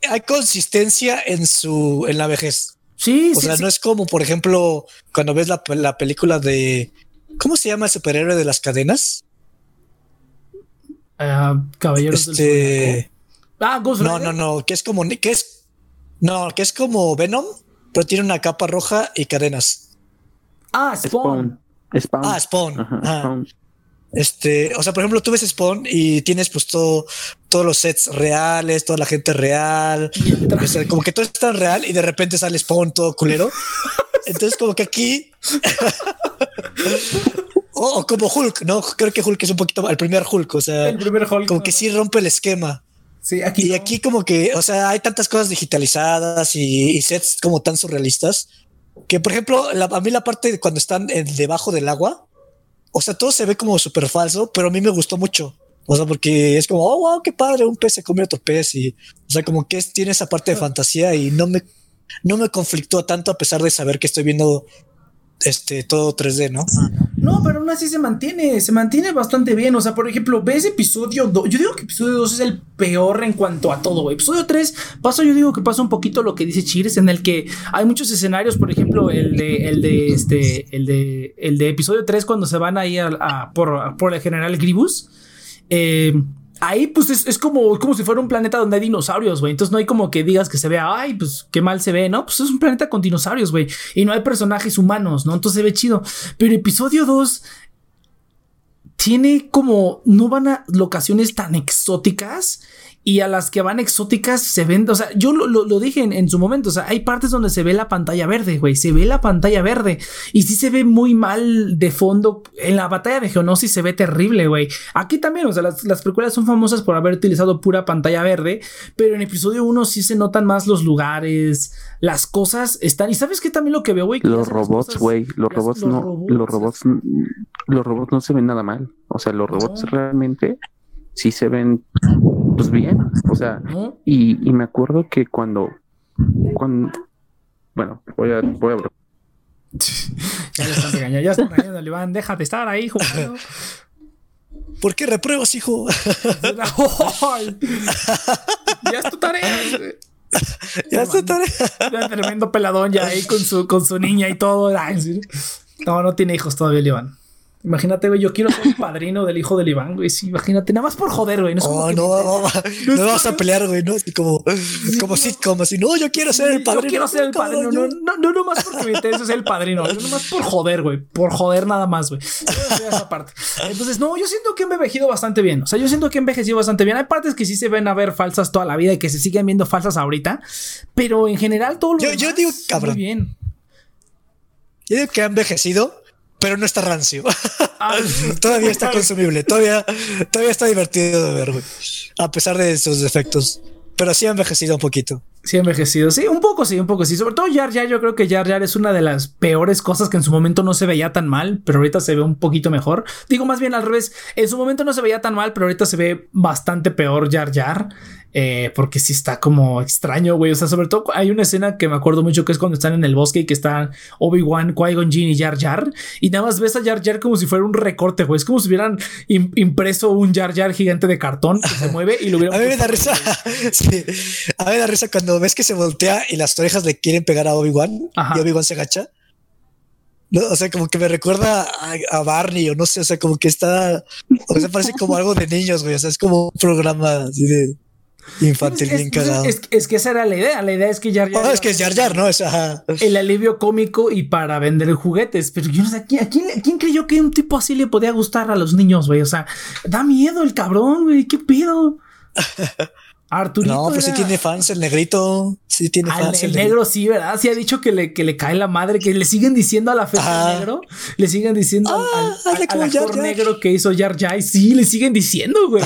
Speaker 1: Hay consistencia en su. en la vejez.
Speaker 2: Sí,
Speaker 1: o sea, no es como, por ejemplo, cuando ves la, película de. ¿Cómo se llama el superhéroe de las cadenas?
Speaker 2: Uh, Caballeros
Speaker 1: este,
Speaker 2: Ah, Ghost
Speaker 1: No, no, no, que es como que es No, que es como Venom, pero tiene una capa roja y cadenas.
Speaker 2: Ah, Spawn.
Speaker 1: Spawn. Ah, Spawn. Este, o sea, por ejemplo, tú ves Spawn y tienes pues todo, todos los sets reales, toda la gente real, como que todo es tan real y de repente sale Spawn todo culero. Entonces, como que aquí, *laughs* o, como Hulk, no creo que Hulk es un poquito el primer Hulk, o sea,
Speaker 2: el primer Hulk,
Speaker 1: como que sí rompe el esquema.
Speaker 2: Sí, aquí.
Speaker 1: Y aquí, como que, o sea, hay tantas cosas digitalizadas y, sets como tan surrealistas que, por ejemplo, a mí la parte de cuando están debajo del agua, o sea, todo se ve como súper falso, pero a mí me gustó mucho. O sea, porque es como, oh, wow, qué padre, un pez se come otro pez y, o sea, como que tiene esa parte de fantasía y no me, no me conflictó tanto a pesar de saber que estoy viendo este todo 3D, ¿no?
Speaker 2: No, pero aún así se mantiene, se mantiene bastante bien. O sea, por ejemplo, ves episodio 2. Yo digo que episodio 2 es el peor en cuanto a todo. Episodio 3 pasa, yo digo que pasa un poquito lo que dice Chires, en el que hay muchos escenarios, por ejemplo, el de, el de este, el de, el de episodio 3 cuando se van ahí a, por, por el general Gribus. Eh, ahí pues es, como, como si fuera un planeta donde hay dinosaurios, güey. Entonces no hay como que digas que se vea, ay, pues qué mal se ve, ¿no? Pues es un planeta con dinosaurios, güey. Y no hay personajes humanos, ¿no? Entonces se ve chido. Pero episodio 2 tiene como, no van a locaciones tan exóticas y a las que van exóticas se ven, o sea, yo lo, dije en, su momento, o sea, hay partes donde se ve la pantalla verde, güey, se ve la pantalla verde y sí se ve muy mal de fondo. En la batalla de Geonosis se ve terrible, güey. Aquí también, o sea, las, las películas son famosas por haber utilizado pura pantalla verde, pero en episodio 1 sí se notan más los lugares, las cosas están. ¿Y sabes qué también lo que veo, güey?
Speaker 4: Los robots, güey, los, robots no, los robots, los robots no se ven nada mal. O sea, los robots realmente sí se ven pues bien, o sea, y, me acuerdo que cuando, cuando, bueno, voy a, voy a... *laughs*
Speaker 2: ya le están regañando, ya están regañando, Iván, deja de estar ahí, hijo.
Speaker 1: ¿Por qué repruebas, hijo? *laughs*
Speaker 2: ya es tu tarea.
Speaker 1: ya es tu tarea.
Speaker 2: Ya tremendo peladón ya ahí con su, con su niña y todo. No, no tiene hijos todavía, Iván. Imagínate, güey, yo quiero ser el padrino del hijo del Iván, güey. Sí, imagínate, nada más por joder, güey.
Speaker 1: No, oh, no, no, no, vamos a pelear, güey, ¿no? Así como, como si, como si, no, yo quiero ser el padrino. Yo
Speaker 2: quiero ser el padrino. No, no, no, no más porque me interesa ser el padrino. No más por joder, güey. Por joder nada más, güey. esa parte. Entonces, no, yo siento que he envejecido bastante bien. O sea, yo siento que he envejecido bastante bien. Hay partes que sí se ven a ver falsas toda la vida y que se siguen viendo falsas ahorita. Pero en general todo lo
Speaker 1: Yo, yo digo, cabrón. Muy bien. Yo digo que ha envejecido pero no está rancio. Ah, *laughs* todavía está consumible, todavía, todavía está divertido de ver, A pesar de sus defectos. Pero sí ha envejecido un poquito.
Speaker 2: Sí ha envejecido, sí, un poco sí, un poco sí. Sobre todo Jar Jar, yo creo que Jar Jar es una de las peores cosas que en su momento no se veía tan mal, pero ahorita se ve un poquito mejor. Digo más bien al revés, en su momento no se veía tan mal, pero ahorita se ve bastante peor Jar Jar. Eh, porque sí está como extraño, güey. O sea, sobre todo hay una escena que me acuerdo mucho que es cuando están en el bosque y que están Obi-Wan, Qui-Gon Jinn y Jar Jar. Y nada más ves a Jar Jar como si fuera un recorte, güey. Es como si hubieran impreso un Jar Jar gigante de cartón que se mueve y lo hubieran. *laughs*
Speaker 1: a mí me da risa. *laughs* sí. A mí me da risa cuando ves que se voltea y las orejas le quieren pegar a Obi-Wan y Obi-Wan se agacha. o sea, como que me recuerda a, Barney o no sé, o sea, como que está, o sea, parece como algo de niños, güey, o sea, es como un programa así de, Infantil bien cagado.
Speaker 2: Es, que esa era la idea. La idea es que Jar
Speaker 1: Jar. Oh, es que es Jar Jar, ¿no? Es,
Speaker 2: El alivio cómico y para vender juguetes. Pero yo no sé, ¿a quién, quién, creyó que un tipo así le podía gustar a los niños, güey? O sea, da miedo el cabrón, güey. ¿Qué pedo? *laughs* Arturito.
Speaker 1: No, pues sí tiene fans el negrito. Sí tiene fans.
Speaker 2: El, negro, sí, ¿verdad? Sí ha dicho que le, que le cae la madre, que le siguen diciendo a la fe negro. Le siguen diciendo al, actor negro que hizo Jar Jar. Sí, le siguen diciendo, güey.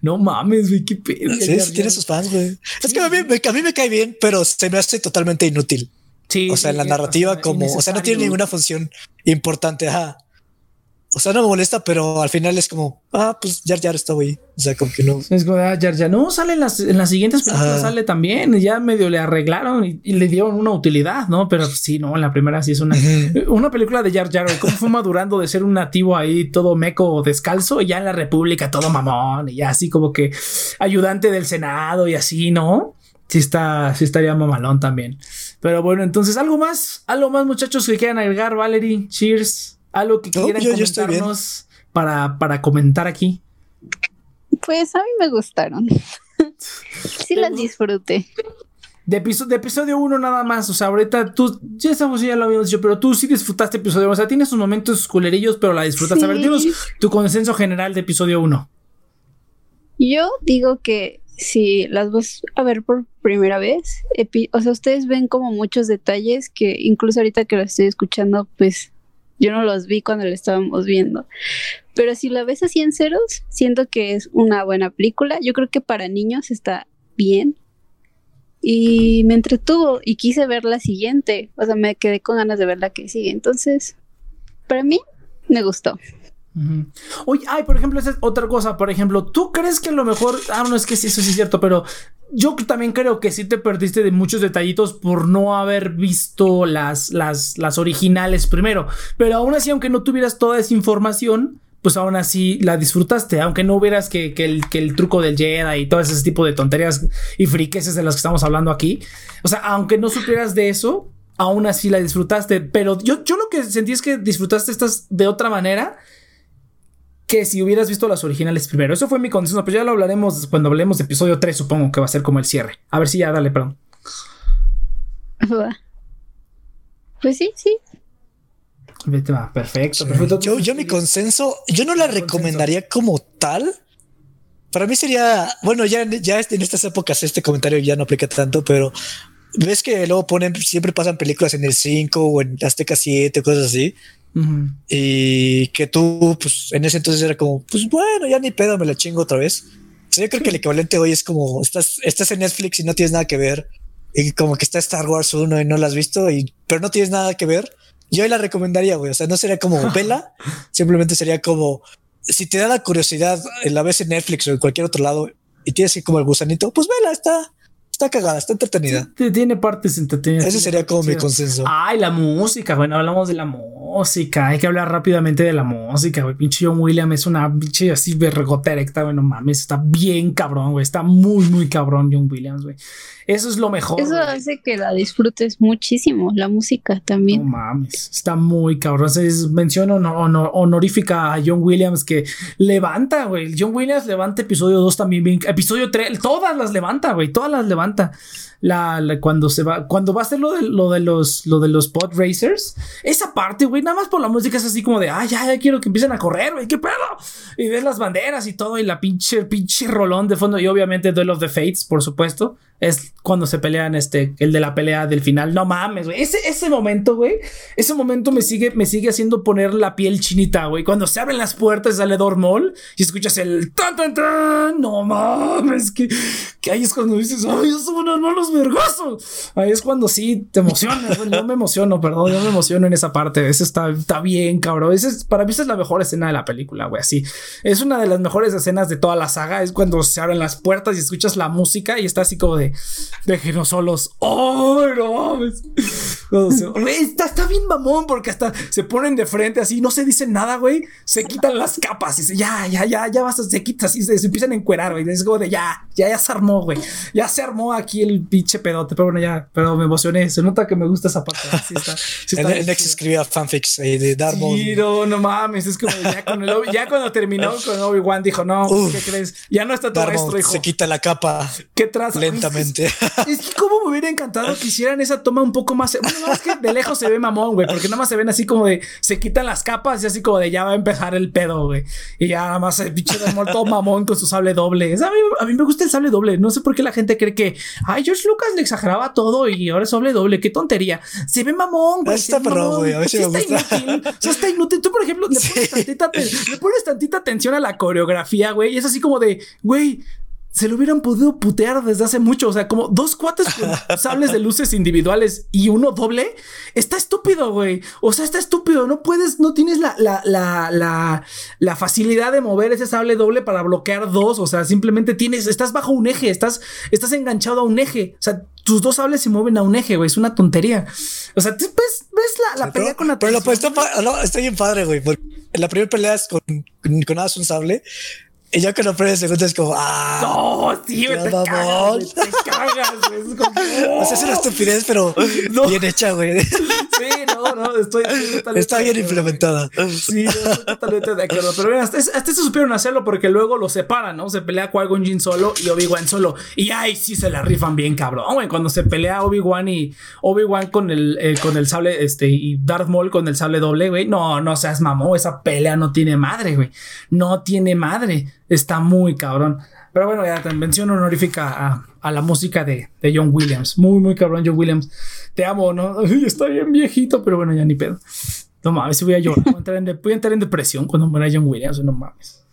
Speaker 2: No mames, güey, qué pedo.
Speaker 1: Sí, sí tiene sus fans, güey. Es que a mí, a mí, me cae bien, pero se me hace totalmente inútil. Sí. O sea, en la narrativa, como, o sea, no tiene ninguna función importante. Ajá. O sea, no me molesta, pero al final es como, ah, pues Jar Jar está güey. O sea, como que no.
Speaker 2: Es como, ah, Jar Jar. No, sale en las, en las siguientes películas, sale también. Ya medio le arreglaron y, le dieron una utilidad, ¿no? Pero sí, no, en la primera sí es una, una película de Jar Jar. Cómo fue madurando de ser un nativo ahí todo meco descalzo y ya en la República todo mamón y ya así como que ayudante del Senado y así, ¿no? Sí está, sí estaría mamalón también. Pero bueno, entonces, ¿algo más? ¿Algo más, muchachos, que quieran agregar, Valerie? Cheers. ¿Algo que quieran comentarnos para, para comentar aquí?
Speaker 3: Pues a mí me gustaron. *laughs* sí las disfruté.
Speaker 2: De, de episodio 1 nada más, o sea, ahorita tú, ya estamos, ya lo habíamos dicho, pero tú sí disfrutaste episodio 1, o sea, tienes sus momentos culerillos, pero la disfrutas. A ver, dinos tu consenso general de episodio 1.
Speaker 3: Yo digo que si las vas a ver por primera vez, o sea, ustedes ven como muchos detalles que incluso ahorita que lo estoy escuchando, pues yo no los vi cuando lo estábamos viendo. Pero si la ves así en ceros, siento que es una buena película. Yo creo que para niños está bien. Y me entretuvo y quise ver la siguiente. O sea, me quedé con ganas de ver la que sigue. Entonces, para mí, me gustó.
Speaker 2: Oye, ay, por ejemplo, esa es otra cosa. Por ejemplo, ¿tú crees que a lo mejor. Ah, no es que sí, eso sí es cierto, pero yo también creo que sí te perdiste de muchos detallitos por no haber visto las, las, las originales primero. Pero aún así, aunque no tuvieras toda esa información, pues aún así la disfrutaste, aunque no hubieras que, el, que el truco del Jedi y todo ese tipo de tonterías y friqueses de las que estamos hablando aquí. O sea, aunque no supieras de eso, aún así la disfrutaste. Pero yo, yo lo que sentí es que disfrutaste estas de otra manera que si hubieras visto las originales primero. Eso fue mi condición, pero ya lo hablaremos cuando hablemos de episodio 3, supongo que va a ser como el cierre. A ver si ya, dale, perdón.
Speaker 3: Pues sí, sí.
Speaker 2: Perfecto, perfecto.
Speaker 1: Yo, yo mi consenso, yo no la recomendaría como tal. Para mí sería, bueno, ya, ya en estas épocas este comentario ya no aplica tanto, pero ves que luego ponen, siempre pasan películas en el 5 o en Azteca 7, cosas así. Y que tú, pues en ese entonces era como, pues bueno, ya ni pedo, me la chingo otra vez. yo creo que el equivalente hoy es como, estás, estás en Netflix y no tienes nada que ver. Y como que está Star Wars 1 y no la has visto, y, pero no tienes nada que ver yo la recomendaría, güey. O sea, no sería como *laughs* vela, simplemente sería como si te da la curiosidad, la vez en Netflix o en cualquier otro lado y tienes como el gusanito, pues vela, está, está cagada, está entretenida.
Speaker 2: tiene partes entretenidas.
Speaker 1: Ese sería como mi consenso.
Speaker 2: Ay, la música, bueno, hablamos de la música. Hay que hablar rápidamente de la música, güey. Pinche John Williams es una pinche así vergota erecta, güey. No mames, está bien cabrón, güey. Está muy, muy cabrón John Williams, güey. Eso es lo mejor.
Speaker 3: Eso hace que la disfrutes muchísimo, la música también.
Speaker 2: No mames, está muy cabrón. Es mención honorífica a John Williams que levanta, güey. John Williams levanta episodio 2 también bien. Episodio 3, todas las levanta, güey. Todas las levanta la, cuando se va, cuando va a hacer lo de, lo de los, lo de los pod racers, esa parte, güey, nada más por la música es así como de, ay, ya, ya quiero que empiecen a correr, güey, qué pedo. Y ves las banderas y todo, y la pinche, pinche rolón de fondo, y obviamente Duel of the Fates, por supuesto, es cuando se pelean, este, el de la pelea del final, no mames, güey, ese, ese momento, güey, ese momento me sigue, me sigue haciendo poner la piel chinita, güey, cuando se abren las puertas, sale Dormol y escuchas el tan, tan, tan, no mames, que, que ahí es cuando dices, ay, son unos malos Ahí es cuando sí te emocionas. yo me emociono, perdón, yo me emociono en esa parte. Ese está, está bien, cabrón. Ese es, para mí esa es la mejor escena de la película, güey. Así. Es una de las mejores escenas de toda la saga. Es cuando se abren las puertas y escuchas la música y está así como de déjenos solos. ¡Oh, no mames! Está, está bien mamón porque hasta se ponen de frente así, no se dicen nada, güey. Se quitan las capas y se, ya, ya, ya, ya basta, se quita así, se, empiezan a encuerar, güey. Es como de ya, ya, ya se armó, güey. Ya se armó aquí el pinche pedote, pero bueno, ya, pero me emocioné. Se nota que me gusta esa parte. Está.
Speaker 1: el, ex escribía fanfics eh, de Darth
Speaker 2: Sí, no, no mames. Es como ya, con el, ya cuando terminó *laughs* con Obi-Wan dijo, no, ¿qué crees? Ya no está tu maestro, hijo.
Speaker 1: Se quita la capa.
Speaker 2: ¿Qué traza?
Speaker 1: Lentamente.
Speaker 2: Es que, como me hubiera encantado que hicieran esa toma un poco más. Bueno, no, es que de lejos se ve mamón, güey, porque nada más se ven así como de. Se quitan las capas y así como de ya va a empezar el pedo, güey. Y ya nada más el pinche de todo mamón con su sable doble. a, mí, a mí me gusta el sable doble. No sé por qué la gente cree que. Ay, George Lucas le exageraba todo y ahora es doble doble. Qué tontería. Se ve mamón, güey.
Speaker 1: Está perro, güey. A ver si me
Speaker 2: gusta. Inútil. O sea, está inútil. Tú, por ejemplo, le *laughs* pones, tantita, le pones tantita atención a la coreografía, güey. Y es así como de, güey, se lo hubieran podido putear desde hace mucho. O sea, como dos cuates con *laughs* sables de luces individuales y uno doble. Está estúpido, güey. O sea, está estúpido. No puedes, no tienes la, la, la, la, la facilidad de mover ese sable doble para bloquear dos. O sea, simplemente tienes, estás bajo un eje, estás, estás enganchado a un eje. O sea, tus dos sables se mueven a un eje, güey. Es una tontería. O sea, ves, ves la, pelea con la
Speaker 1: Pero pues, está, no, está bien padre, güey. La primera pelea es con, con, con nada un sable y ya que lo pruebes segundo es como, ah,
Speaker 2: no, sí, te cagas, te cagas.
Speaker 1: Es como, oh. *laughs* O sea, es una estupidez, pero *laughs* bien hecha, güey. *laughs*
Speaker 2: Sí, no, ¿no? Estoy,
Speaker 1: Está bien implementada.
Speaker 2: Sí, estoy totalmente de acuerdo. Pero bien, hasta, hasta eso supieron hacerlo porque luego lo separan, ¿no? Se pelea Qui-Gon Jinn solo y Obi-Wan solo. Y ay, sí se la rifan bien, cabrón, güey. Cuando se pelea Obi-Wan y Obi-Wan con el, eh, con el sable, este, y Darth Maul con el sable doble, güey. No, no seas mamón. Esa pelea no tiene madre, güey. No tiene madre. Está muy cabrón. Pero bueno, ya te mención honorífica a, la música de, John Williams. Muy, muy cabrón, John Williams. Te amo, ¿no? *laughs* está bien viejito, pero bueno, ya ni pedo. No mames, voy a llorar. Voy a entrar en, voy a entrar en depresión cuando muera John Williams, no mames.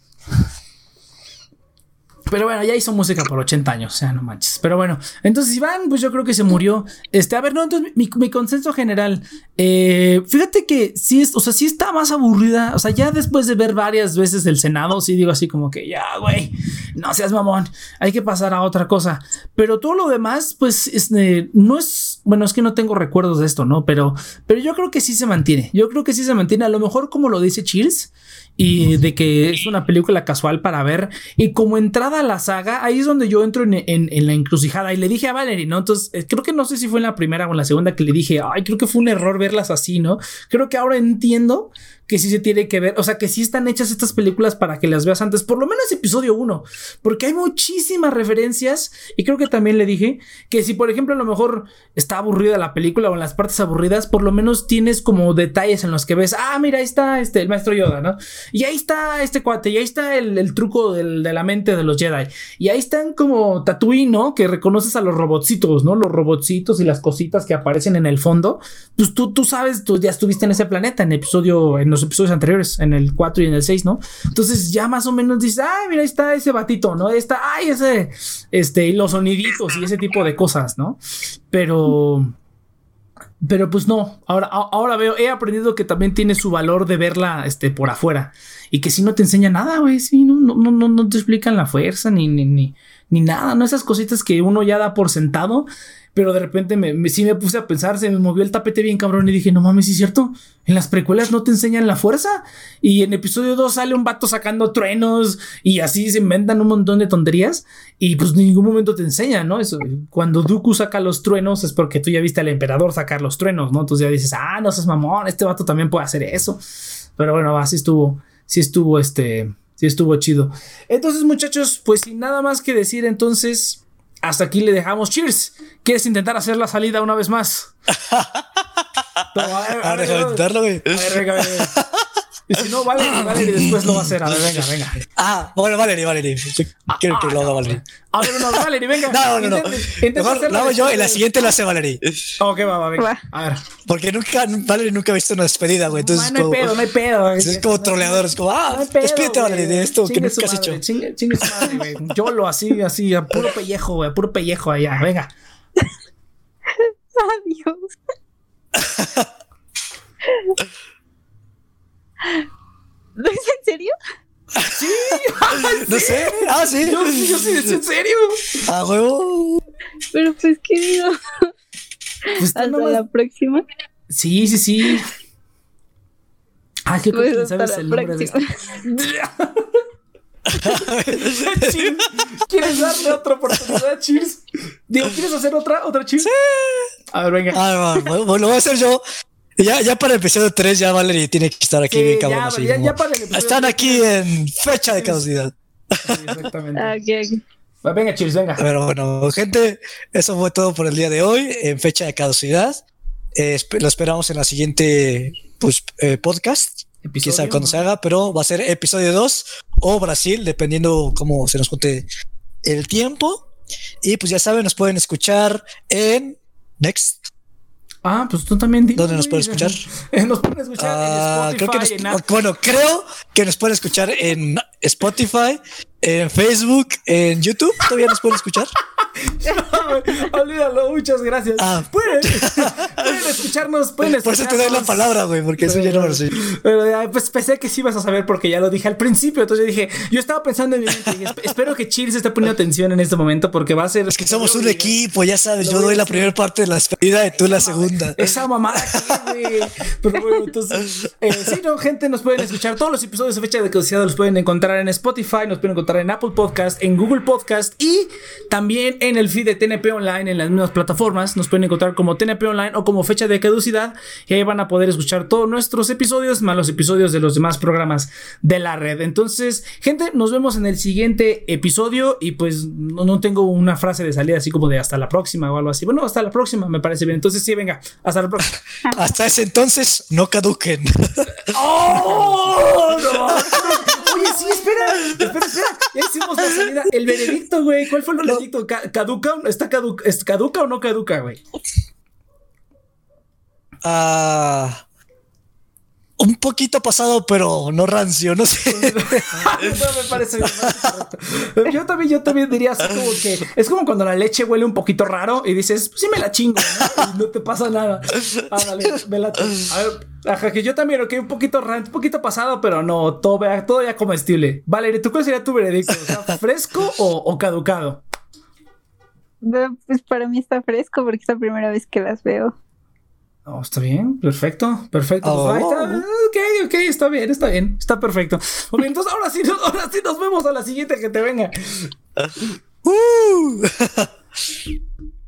Speaker 2: Pero bueno, ya hizo música por 80 años, o sea, no manches. Pero bueno, entonces Iván, pues yo creo que se murió. Este, a ver, no, entonces mi, consenso general. Eh, fíjate que sí, es, o sea, sí está más aburrida. O sea, ya después de ver varias veces el Senado, sí digo así como que ya, güey, no seas mamón, hay que pasar a otra cosa. Pero todo lo demás, pues, este, no es, bueno, es que no tengo recuerdos de esto, ¿no? Pero, pero yo creo que sí se mantiene. Yo creo que sí se mantiene. A lo mejor, como lo dice Cheers y de que es una película casual para ver. Y como entrada a la saga, ahí es donde yo entro en, en, la encrucijada. Y le dije a Valerie, ¿no? Entonces, eh, creo que no sé si fue en la primera o en la segunda que le dije, ay, creo que fue un error verlas así, ¿no? Creo que ahora entiendo que sí se tiene que ver, o sea, que sí están hechas estas películas para que las veas antes, por lo menos episodio 1, porque hay muchísimas referencias y creo que también le dije que si por ejemplo a lo mejor está aburrida la película o en las partes aburridas, por lo menos tienes como detalles en los que ves, ah, mira, ahí está este, el maestro Yoda, ¿no? Y ahí está este cuate, y ahí está el, truco de la mente de los Jedi, y ahí están como Tatooine, ¿no? Que reconoces a los robotcitos, ¿no? Los robotcitos y las cositas que aparecen en el fondo, pues tú, tú sabes, tú ya estuviste en ese planeta en episodio, episodios anteriores, en el 4 y en el 6, ¿no? Entonces ya más o menos dices, ay, mira, ahí está ese batito, ¿no? Ahí está, ay, ese, este, y los soniditos y ese tipo de cosas, ¿no? Pero, pero pues no, ahora, ahora veo, he aprendido que también tiene su valor de verla, este, por afuera. Y que si no te enseña nada, güey, sí, no, no, no, no te explican la fuerza ni, ni, ni, ni nada, ¿no? Esas cositas que uno ya da por sentado pero de repente me, sí me puse a pensar, se me movió el tapete bien cabrón y dije, no mames, ¿sí es cierto? En las precuelas no te enseñan la fuerza y en episodio 2 sale un vato sacando truenos y así se inventan un montón de tonterías y pues en ningún momento te enseñan, ¿no? Eso, cuando Dooku saca los truenos es porque tú ya viste al emperador sacar los truenos, ¿no? Entonces ya dices, ah, no seas mamón, este vato también puede hacer eso. Pero bueno, así estuvo, sí estuvo este, sí estuvo chido. Entonces muchachos, pues sin nada más que decir, entonces hasta aquí le dejamos. Cheers. ¿Quieres intentar hacer la salida una vez más? *laughs*
Speaker 1: a ver, intentarlo, güey. A ver, venga.
Speaker 2: Y si no, Valerie, *coughs* Valerie después lo va a hacer. A ver, venga, venga.
Speaker 1: Ah, bueno, Valerie, Valerie. quiero que lo haga Valerie.
Speaker 2: A ver, no, Valerie, venga.
Speaker 1: No, no, no. Mejor lo hago yo y la siguiente lo hace Valerie.
Speaker 2: Ok, va, va, venga. A ver.
Speaker 1: Porque nunca, Valerie nunca ha visto una despedida, güey. Entonces,
Speaker 2: no, no hay pedo, no hay pedo.
Speaker 1: Es como troleador. Es como, ah, despídete, Valerie, de esto que nunca has hecho.
Speaker 2: Chingue, chingue su madre, güey. Yo lo así, así, a puro pellejo, güey. A puro pellejo allá. Venga. *laughs*
Speaker 3: Adiós. *laughs* ¿No es en serio?
Speaker 2: Sí, *laughs*
Speaker 1: no sé. Ah, sí.
Speaker 2: Yo, yo sí, es en serio.
Speaker 1: Ah, huevo.
Speaker 3: Pero pues, ¿qué digo? Pues hasta la próxima.
Speaker 2: Sí, sí, sí. Ah, qué pues sabes el nombre de *laughs* ¿Quieres darle otra oportunidad, Cheers? Digo, ¿quieres hacer otra, otra Cheers? Sí. A ver, venga.
Speaker 1: Ah, bueno, lo voy a hacer yo. Ya, ya para el episodio 3 ya Valerie tiene que estar aquí bien cabrón. Ya, ya, para el Están aquí en fecha de caducidad.
Speaker 2: exactamente. Ah, venga, chis, venga.
Speaker 1: Pero bueno, gente, eso fue todo por el día de hoy en fecha de caducidad. Eh, lo esperamos en la siguiente pues, eh, podcast. Quizá cuando se haga, pero va a ser episodio 2 o Brasil, dependiendo cómo se nos junte el tiempo. Y pues ya saben, nos pueden escuchar en Next
Speaker 2: Ah, pues tú también.
Speaker 1: ¿Dónde nos pueden escuchar? *laughs*
Speaker 2: nos pueden escuchar en ah, Spotify.
Speaker 1: bueno, creo que nos pueden escuchar en Spotify, en Facebook, en YouTube. ¿Todavía nos pueden escuchar? *laughs*
Speaker 2: olvídalo, muchas gracias.
Speaker 1: Ah.
Speaker 2: Pueden, *laughs* escucharnos, pueden escucharnos.
Speaker 1: Por eso te doy la palabra, güey, porque eso ya no lo sé.
Speaker 2: Pero ya, pues pensé que sí ibas a saber porque ya lo dije al principio. Entonces yo dije, yo estaba pensando en mi mente. espero que Chile se esté poniendo atención en este momento porque va a ser.
Speaker 1: Es que somos un equipo, ya sabes. Yo doy la primera parte de la despedida y tú la segunda.
Speaker 2: Esa mamada güey. Pero bueno, entonces. *laughs* Eh, sí, no, gente, nos pueden escuchar. Todos los episodios de fecha de caducidad los pueden encontrar en Spotify, nos pueden encontrar en Apple Podcast, en Google Podcast y también en el feed de TNP Online en las mismas plataformas. Nos pueden encontrar como TNP Online o como fecha de caducidad y ahí van a poder escuchar todos nuestros episodios más los episodios de los demás programas de la red. Entonces, gente, nos vemos en el siguiente episodio y pues no, no tengo una frase de salida así como de hasta la próxima o algo así. Bueno, hasta la próxima me parece bien. Entonces, sí, venga, hasta la próxima.
Speaker 1: hasta ese entonces, no caduquen. *laughs*
Speaker 2: ¡Oh! Oye, sí, espera, espera, espera. Ya hicimos la salida. El veredicto, güey. ¿Cuál fue el veredicto? ¿Caduca? ¿Está caduca, caduca o no caduca, güey?
Speaker 1: Ah un poquito pasado, pero no rancio, no sé. *laughs*
Speaker 2: me parece Yo también, yo también diría así como que es como cuando la leche huele un poquito raro y dices, pues sí me la chingo, ¿no? Y no te pasa nada. Ándale, me la A ver, ajá, que yo también, ok, un poquito un poquito pasado, pero no, todo, todo ya comestible. Valeria, ¿tú cuál sería tu veredicto? ¿Fresco o, o caducado?
Speaker 3: Pues para mí está fresco porque es la primera vez que las veo.
Speaker 2: Oh, está bien, perfecto, perfecto. Pues está, oh. ok, ok, está bien, está bien, está perfecto. Entonces ahora sí, *laughs* ahora sí nos vemos a la siguiente que te venga. *laughs* Uh. *laughs*